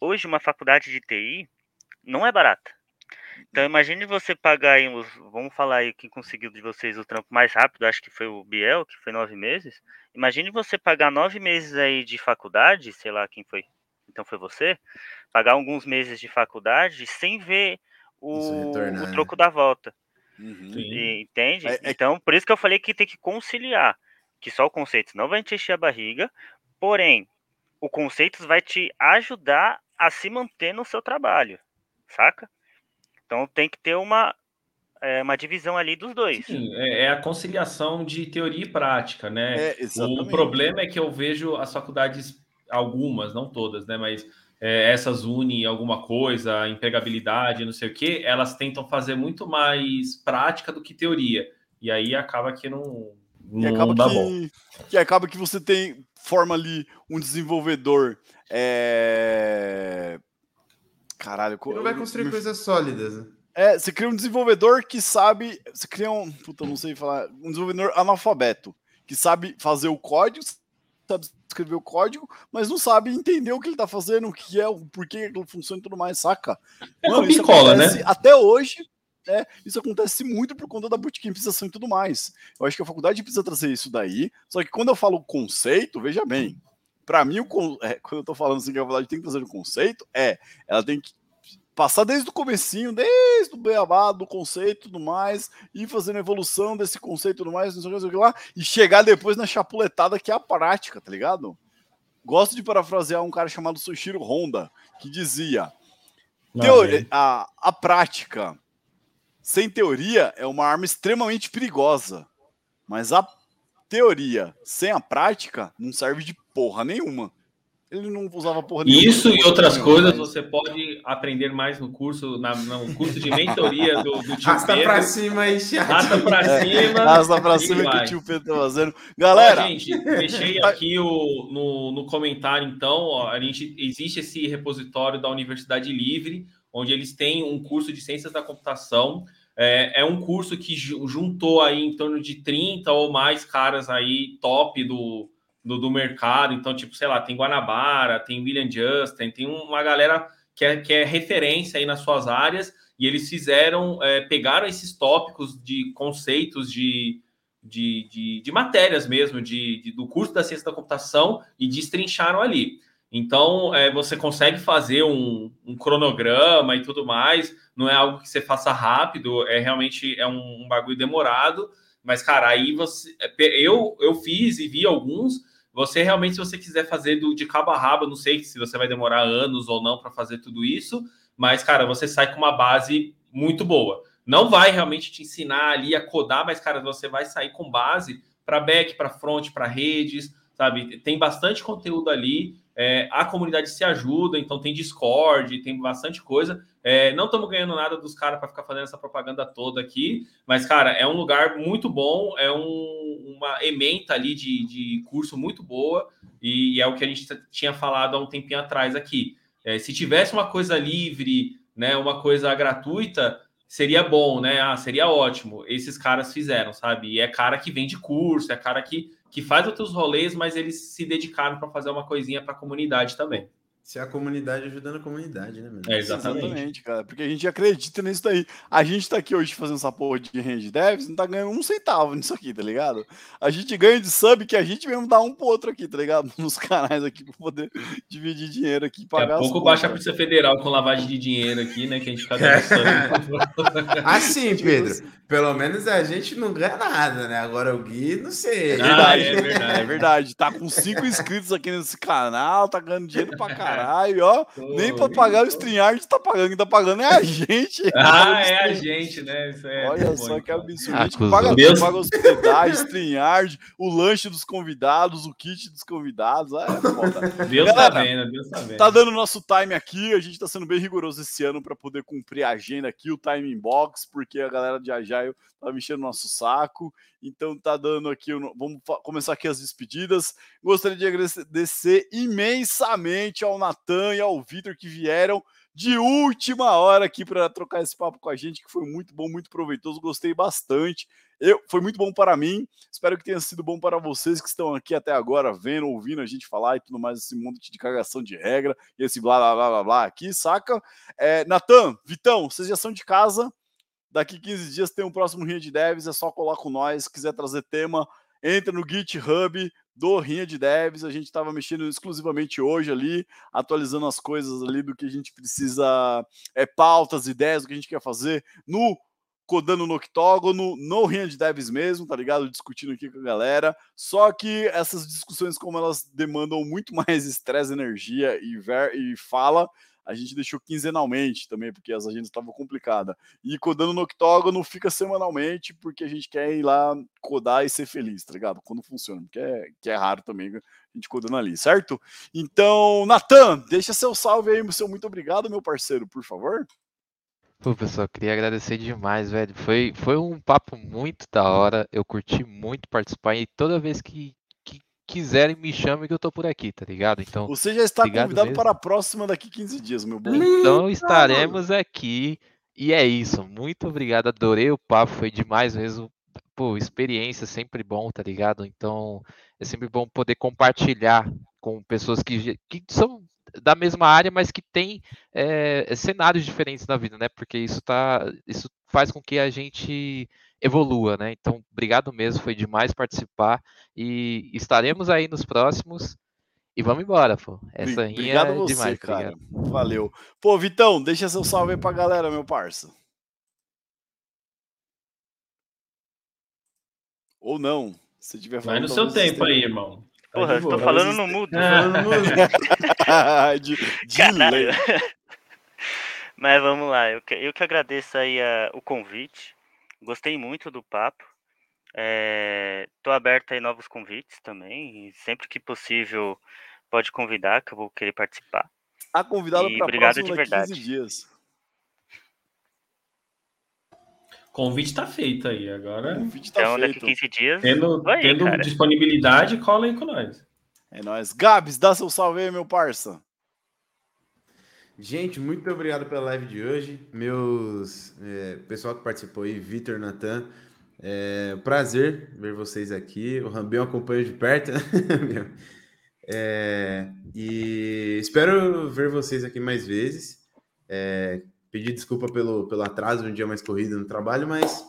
Hoje uma faculdade de TI não é barata. Então imagine você pagar aí uns. Vamos falar aí quem conseguiu de vocês o trampo mais rápido, acho que foi o Biel, que foi nove meses. Imagine você pagar nove meses aí de faculdade, sei lá quem foi. Então foi você, pagar alguns meses de faculdade sem ver o, o né? troco da volta. Uhum. E, entende? É, é... Então, por isso que eu falei que tem que conciliar. Que só o conceito não vai te encher a barriga, porém, o conceito vai te ajudar a se manter no seu trabalho, saca? Então tem que ter uma, é, uma divisão ali dos dois. Sim, é, é, a conciliação de teoria e prática, né? É, o problema é que eu vejo as faculdades, algumas, não todas, né? Mas é, essas unem alguma coisa, empregabilidade, não sei o que, elas tentam fazer muito mais prática do que teoria. E aí acaba que não, não acaba dá que, bom. Que acaba que você tem, forma ali um desenvolvedor. É Caralho, Ele não vai construir me... coisas sólidas. Né? É, você cria um desenvolvedor que sabe. Você cria um. Puta, não sei falar. Um desenvolvedor analfabeto. Que sabe fazer o código, sabe escrever o código, mas não sabe entender o que ele tá fazendo, o que é, o porquê aquilo funciona e tudo mais, saca? É Mano, isso cola, né? Até hoje, é, isso acontece muito por conta da bootcampização e tudo mais. Eu acho que a faculdade precisa trazer isso daí. Só que quando eu falo conceito, veja bem, para mim, o, é, quando eu tô falando assim que a faculdade tem que trazer o um conceito, é, ela tem que passar desde o comecinho, desde o beabá do conceito e tudo mais, e fazendo evolução desse conceito e tudo mais, não sei o que, não sei o que lá, e chegar depois na chapuletada que é a prática, tá ligado? Gosto de parafrasear um cara chamado Sushiro Honda, que dizia: teoria, a, a prática sem teoria é uma arma extremamente perigosa, mas a teoria sem a prática não serve de porra nenhuma. Ele não usava porra nenhuma. Isso e outras nenhuma, coisas você pode aprender mais no curso, na, no curso de mentoria do, do tio Rasta Pedro. pra cima aí, chat. Rasta pra é, cima. Rasta pra cima que o tio Pedro tá fazendo. Galera! Gente, deixei aqui o, no, no comentário, então, ó, a gente, existe esse repositório da Universidade Livre, onde eles têm um curso de Ciências da Computação, é, é, um curso que juntou aí em torno de 30 ou mais caras aí top do, do, do, mercado. Então, tipo, sei lá, tem Guanabara, tem William Justin, tem uma galera que é, que é referência aí nas suas áreas, e eles fizeram, é, pegaram esses tópicos de conceitos de, de, de, de matérias mesmo, de, de, do curso da ciência da computação e destrincharam ali. Então, é, você consegue fazer um, um, cronograma e tudo mais, não é algo que você faça rápido, é realmente é um, um bagulho demorado, mas, cara, aí você. É, eu, eu fiz e vi alguns. Você realmente, se você quiser fazer do, de cabo a rabo, não sei se você vai demorar anos ou não para fazer tudo isso, mas, cara, você sai com uma base muito boa. Não vai realmente te ensinar ali a codar, mas, cara, você vai sair com base para back, para front, para redes, sabe? Tem bastante conteúdo ali é, a comunidade se ajuda, então tem Discord, tem bastante coisa. É, não estamos ganhando nada dos caras para ficar fazendo essa propaganda toda aqui, mas, cara, é um lugar muito bom, é um, uma ementa ali de, de curso muito boa, e, e, é o que a gente tinha falado há um tempinho atrás aqui. É, se tivesse uma coisa livre, né, uma coisa gratuita, seria bom, né? Ah, seria ótimo. Esses caras fizeram, sabe? E é cara que vende curso, é cara que que faz outros rolês, mas eles se dedicaram para fazer uma coisinha para a comunidade também. Se a comunidade ajudando a comunidade, né, É, exatamente. exatamente. cara. Porque a gente acredita nisso daí. A gente tá aqui hoje fazendo essa porra de range devs, não tá ganhando um centavo nisso aqui, tá ligado? A gente ganha de sub que a gente mesmo dá um pro outro aqui, tá ligado? Nos canais aqui pra poder dividir dinheiro aqui. Pagar Daqui a pouco baixa a Polícia Federal com lavagem de dinheiro aqui, né? Que a gente fica dando Assim, Pedro. Pelo menos a gente não ganha nada, né? Agora o Gui, não sei. É verdade, ah, é verdade. É verdade. Tá com cinco inscritos aqui nesse canal, tá ganhando dinheiro pra caralho, ó. Pô, Nem pra pagar o StreamYard tá pagando, quem tá pagando é a gente. Ah, é a gente, né? Isso é Olha só que absurdo. A gente paga Deus. paga hospedagem, StreamYard, o lanche dos convidados, o kit dos convidados. É foda. Deus tá Galera, tá vendo, Deus tá vendo. Tá dando nosso time aqui, a gente tá sendo bem rigoroso esse ano pra poder cumprir a agenda aqui, o timing box, porque a galera de Agile tá mexendo no nosso saco. Então tá dando aqui, vamos começar aqui as despedidas. Gostaria de agradecer imensamente ao Natan e ao Vitor que vieram de última hora aqui para trocar esse papo com a gente, que foi muito bom, muito proveitoso, gostei bastante. Eu, foi muito bom para mim, espero que tenha sido bom para vocês que estão aqui até agora, vendo, ouvindo a gente falar e tudo mais, esse mundo de cagação de regra, e esse blá blá blá blá, blá aqui, saca? É, Natan, Vitão, vocês já são de casa, Daqui 15 dias tem um próximo Rinha de Devs, é só colar com nós. Se quiser trazer tema, entra no GitHub do Rinha de Devs. A gente estava mexendo exclusivamente hoje ali, atualizando as coisas ali do que a gente precisa, é, pautas, ideias, o que a gente quer fazer no codando no octógono, no Rinha de Devs mesmo, tá ligado? Discutindo aqui com a galera. Só que essas discussões, como elas demandam muito mais estresse, energia e, ver, e fala, a gente deixou quinzenalmente também, porque as agendas estavam complicadas. E codando no octógono fica semanalmente, porque a gente quer ir lá codar e ser feliz, tá ligado? Quando funciona, que é, que é raro também a gente codando ali, certo? Então, Natan, deixa seu salve aí, seu muito obrigado, meu parceiro, por favor. Pô, pessoal, queria agradecer demais, velho. Foi, foi um papo muito da hora. Eu curti muito participar e toda vez que, quiserem, me chamem que eu tô por aqui, tá ligado? Então, Você já está convidado mesmo. para a próxima daqui 15 dias, meu bom. Então estaremos aqui. E é isso. Muito obrigado. Adorei o papo, foi demais mesmo. Pô, experiência sempre bom, tá ligado? Então, é sempre bom poder compartilhar com pessoas que, que são da mesma área, mas que têm é, cenários diferentes na vida, né? Porque isso tá, isso faz com que a gente evolua, né? Então, obrigado mesmo, foi demais participar e estaremos aí nos próximos. E vamos embora, pô. Essa obrigado é você, demais, cara. Obrigado. Valeu. Pô, Vitão, deixa seu salve aí pra galera, meu parça. Ou não, se tiver Vai no seu tempo aí, irmão. Tá Porra, tô falando no mudo. de, de Mas vamos lá, eu que, eu que agradeço aí a, o convite. Gostei muito do papo. Estou é, aberto a novos convites também. sempre que possível, pode convidar, que eu vou querer participar. Tá convidado para obrigado de verdade. 15 dias. Convite está feito aí. Agora. Convite tá então, feito. daqui 15 dias. Tendo, aí, tendo disponibilidade, cola aí com nós. É nóis. Gabs, dá seu salve aí, meu parça. Gente, muito obrigado pela live de hoje. Meus é, pessoal que participou aí, Vitor, Natan, é, prazer ver vocês aqui. O Rambão acompanha de perto, né? é, e espero ver vocês aqui mais vezes. É, pedir desculpa pelo, pelo atraso, um dia mais corrido no trabalho, mas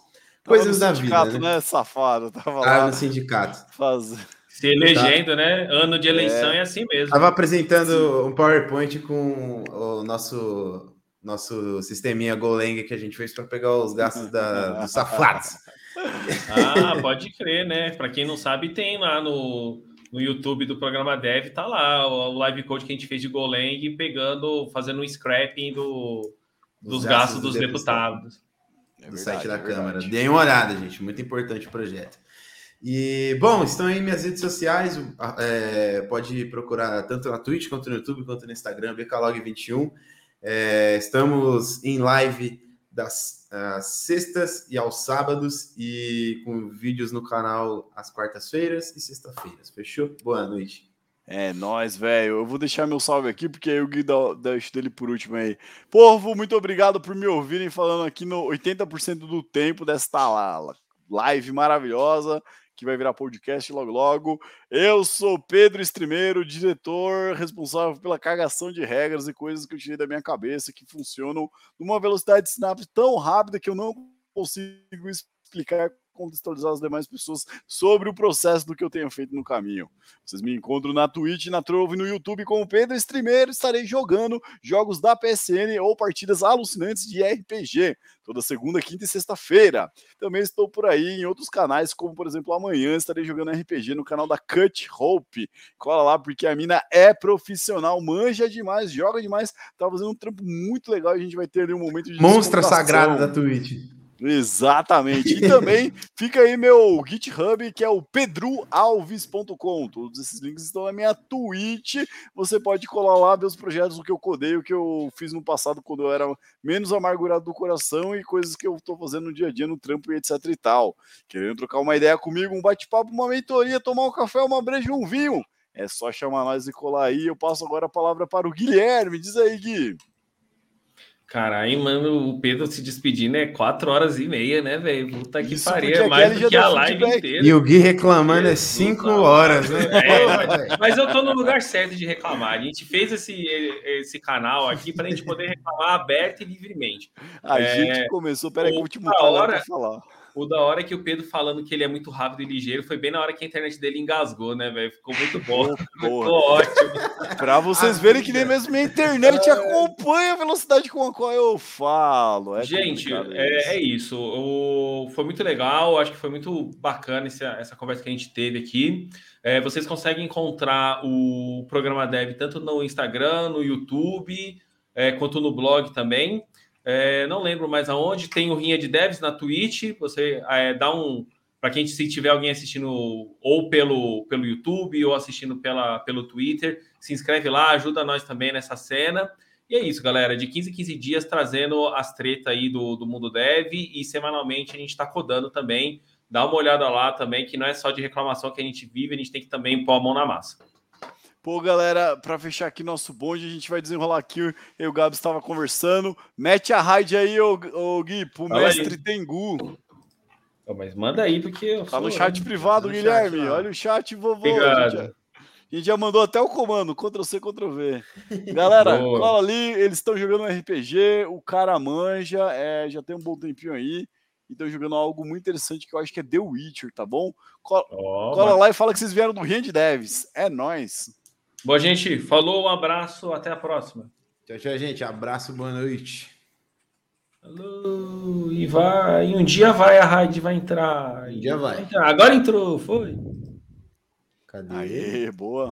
coisas da vida. Né? né? Safado, tava lá. no sindicato. Se elegendo, tá. né? Ano de eleição é, é assim mesmo. Tava apresentando Sim. um PowerPoint com o nosso nosso sisteminha Golang que a gente fez para pegar os gastos da, dos safados. Ah, pode crer, né? Para quem não sabe, tem lá no, no YouTube do programa Dev, tá lá o, o live code que a gente fez de Golang pegando, fazendo um scrapping do, dos gastos, gastos dos deputados. É verdade, site da é Câmara. Deem uma olhada, gente. Muito importante o projeto. E, bom, estão aí minhas redes sociais. É, pode procurar tanto na Twitch, quanto no YouTube, quanto no Instagram, BKLog21. É, estamos em live das sextas e aos sábados e com vídeos no canal às quartas-feiras e sexta-feiras. Fechou? Boa noite. É, nós, velho. Eu vou deixar meu salve aqui, porque aí o Gui deixa dele por último aí. Povo, muito obrigado por me ouvirem falando aqui no 80% do tempo desta live maravilhosa que vai virar podcast logo logo. Eu sou Pedro Estrimeiro, diretor responsável pela cagação de regras e coisas que eu tirei da minha cabeça que funcionam numa velocidade de sinapse tão rápida que eu não consigo explicar contextualizar as demais pessoas sobre o processo do que eu tenho feito no caminho. Vocês me encontram na Twitch, na Trove, no YouTube como Pedro Streamer. Estarei jogando jogos da PSN ou partidas alucinantes de RPG toda segunda, quinta e sexta-feira. Também estou por aí em outros canais, como por exemplo amanhã estarei jogando RPG no canal da Cut Hope. Cola lá porque a mina é profissional, manja demais, joga demais, tá fazendo um trampo muito legal. A gente vai ter ali um momento de monstra sagrada da Twitch. Exatamente. E também fica aí meu GitHub, que é o pedroalves.com. Todos esses links estão na minha Twitch. Você pode colar lá, os projetos, o que eu codei, o que eu fiz no passado quando eu era menos amargurado do coração e coisas que eu estou fazendo no dia a dia no trampo e etc e tal. Querendo trocar uma ideia comigo, um bate-papo, uma mentoria, tomar um café, uma breja e um vinho. É só chamar nós e colar aí. Eu passo agora a palavra para o Guilherme. Diz aí, Gui. Caralho, mano, o Pedro se despedindo é 4 horas e meia, né, velho? Puta que pariu, é mais do que a live feedback. inteira. E o Gui reclamando é 5 horas, né? É, mas eu tô no lugar certo de reclamar. A gente fez esse, esse canal aqui pra gente poder reclamar aberto e livremente. A é, gente começou, peraí, que o último hora pra falar. O da hora é que o Pedro falando que ele é muito rápido e ligeiro foi bem na hora que a internet dele engasgou, né, velho? Ficou muito bom. Ficou ótimo. pra vocês verem que nem mesmo minha internet acompanha a velocidade com a qual eu falo. É Gente, é, é, isso. O, foi muito legal. Acho que foi muito bacana essa, essa conversa que a gente teve aqui. É, vocês conseguem encontrar o programa Dev tanto no Instagram, no YouTube, é, quanto no blog também. É, não lembro mais aonde. Tem o Rinha de Devs na Twitch. Você é, dá um. Para quem se tiver alguém assistindo ou pelo, pelo YouTube ou assistindo pela, pelo Twitter, se inscreve lá, ajuda nós também nessa cena. E é isso, galera. De 15 em 15 dias trazendo as tretas aí do, do mundo dev e semanalmente a gente está codando também. Dá uma olhada lá também, que não é só de reclamação que a gente vive, a gente tem que também pôr a mão na massa. Pô, galera, para fechar aqui nosso bonde, a gente vai desenrolar aqui. Eu e o Gabs estava conversando. Mete a raid aí, ô, ô Gui, pro Fala mestre aí. Tengu. Oh, mas manda aí, porque eu Tá no chat privado, tá no Guilherme. Chat, Olha o chat, vovô. A gente, a gente já mandou até o comando, Ctrl-C, Ctrl-V. Galera, cola ali, eles estão jogando RPG, o cara manja, é, já tem um bom tempinho aí. E estão jogando algo muito interessante que eu acho que é The Witcher, tá bom? Cola, oh, cola lá e fala que vocês vieram do Rand Devs. É nóis. Boa, gente. Falou, um abraço, até a próxima. Tchau, tchau, gente. Abraço, boa noite. Alô, e vai. E um dia vai a raid vai entrar. Um dia vai. vai entrar. Agora entrou, foi. Cadê? Aê, boa.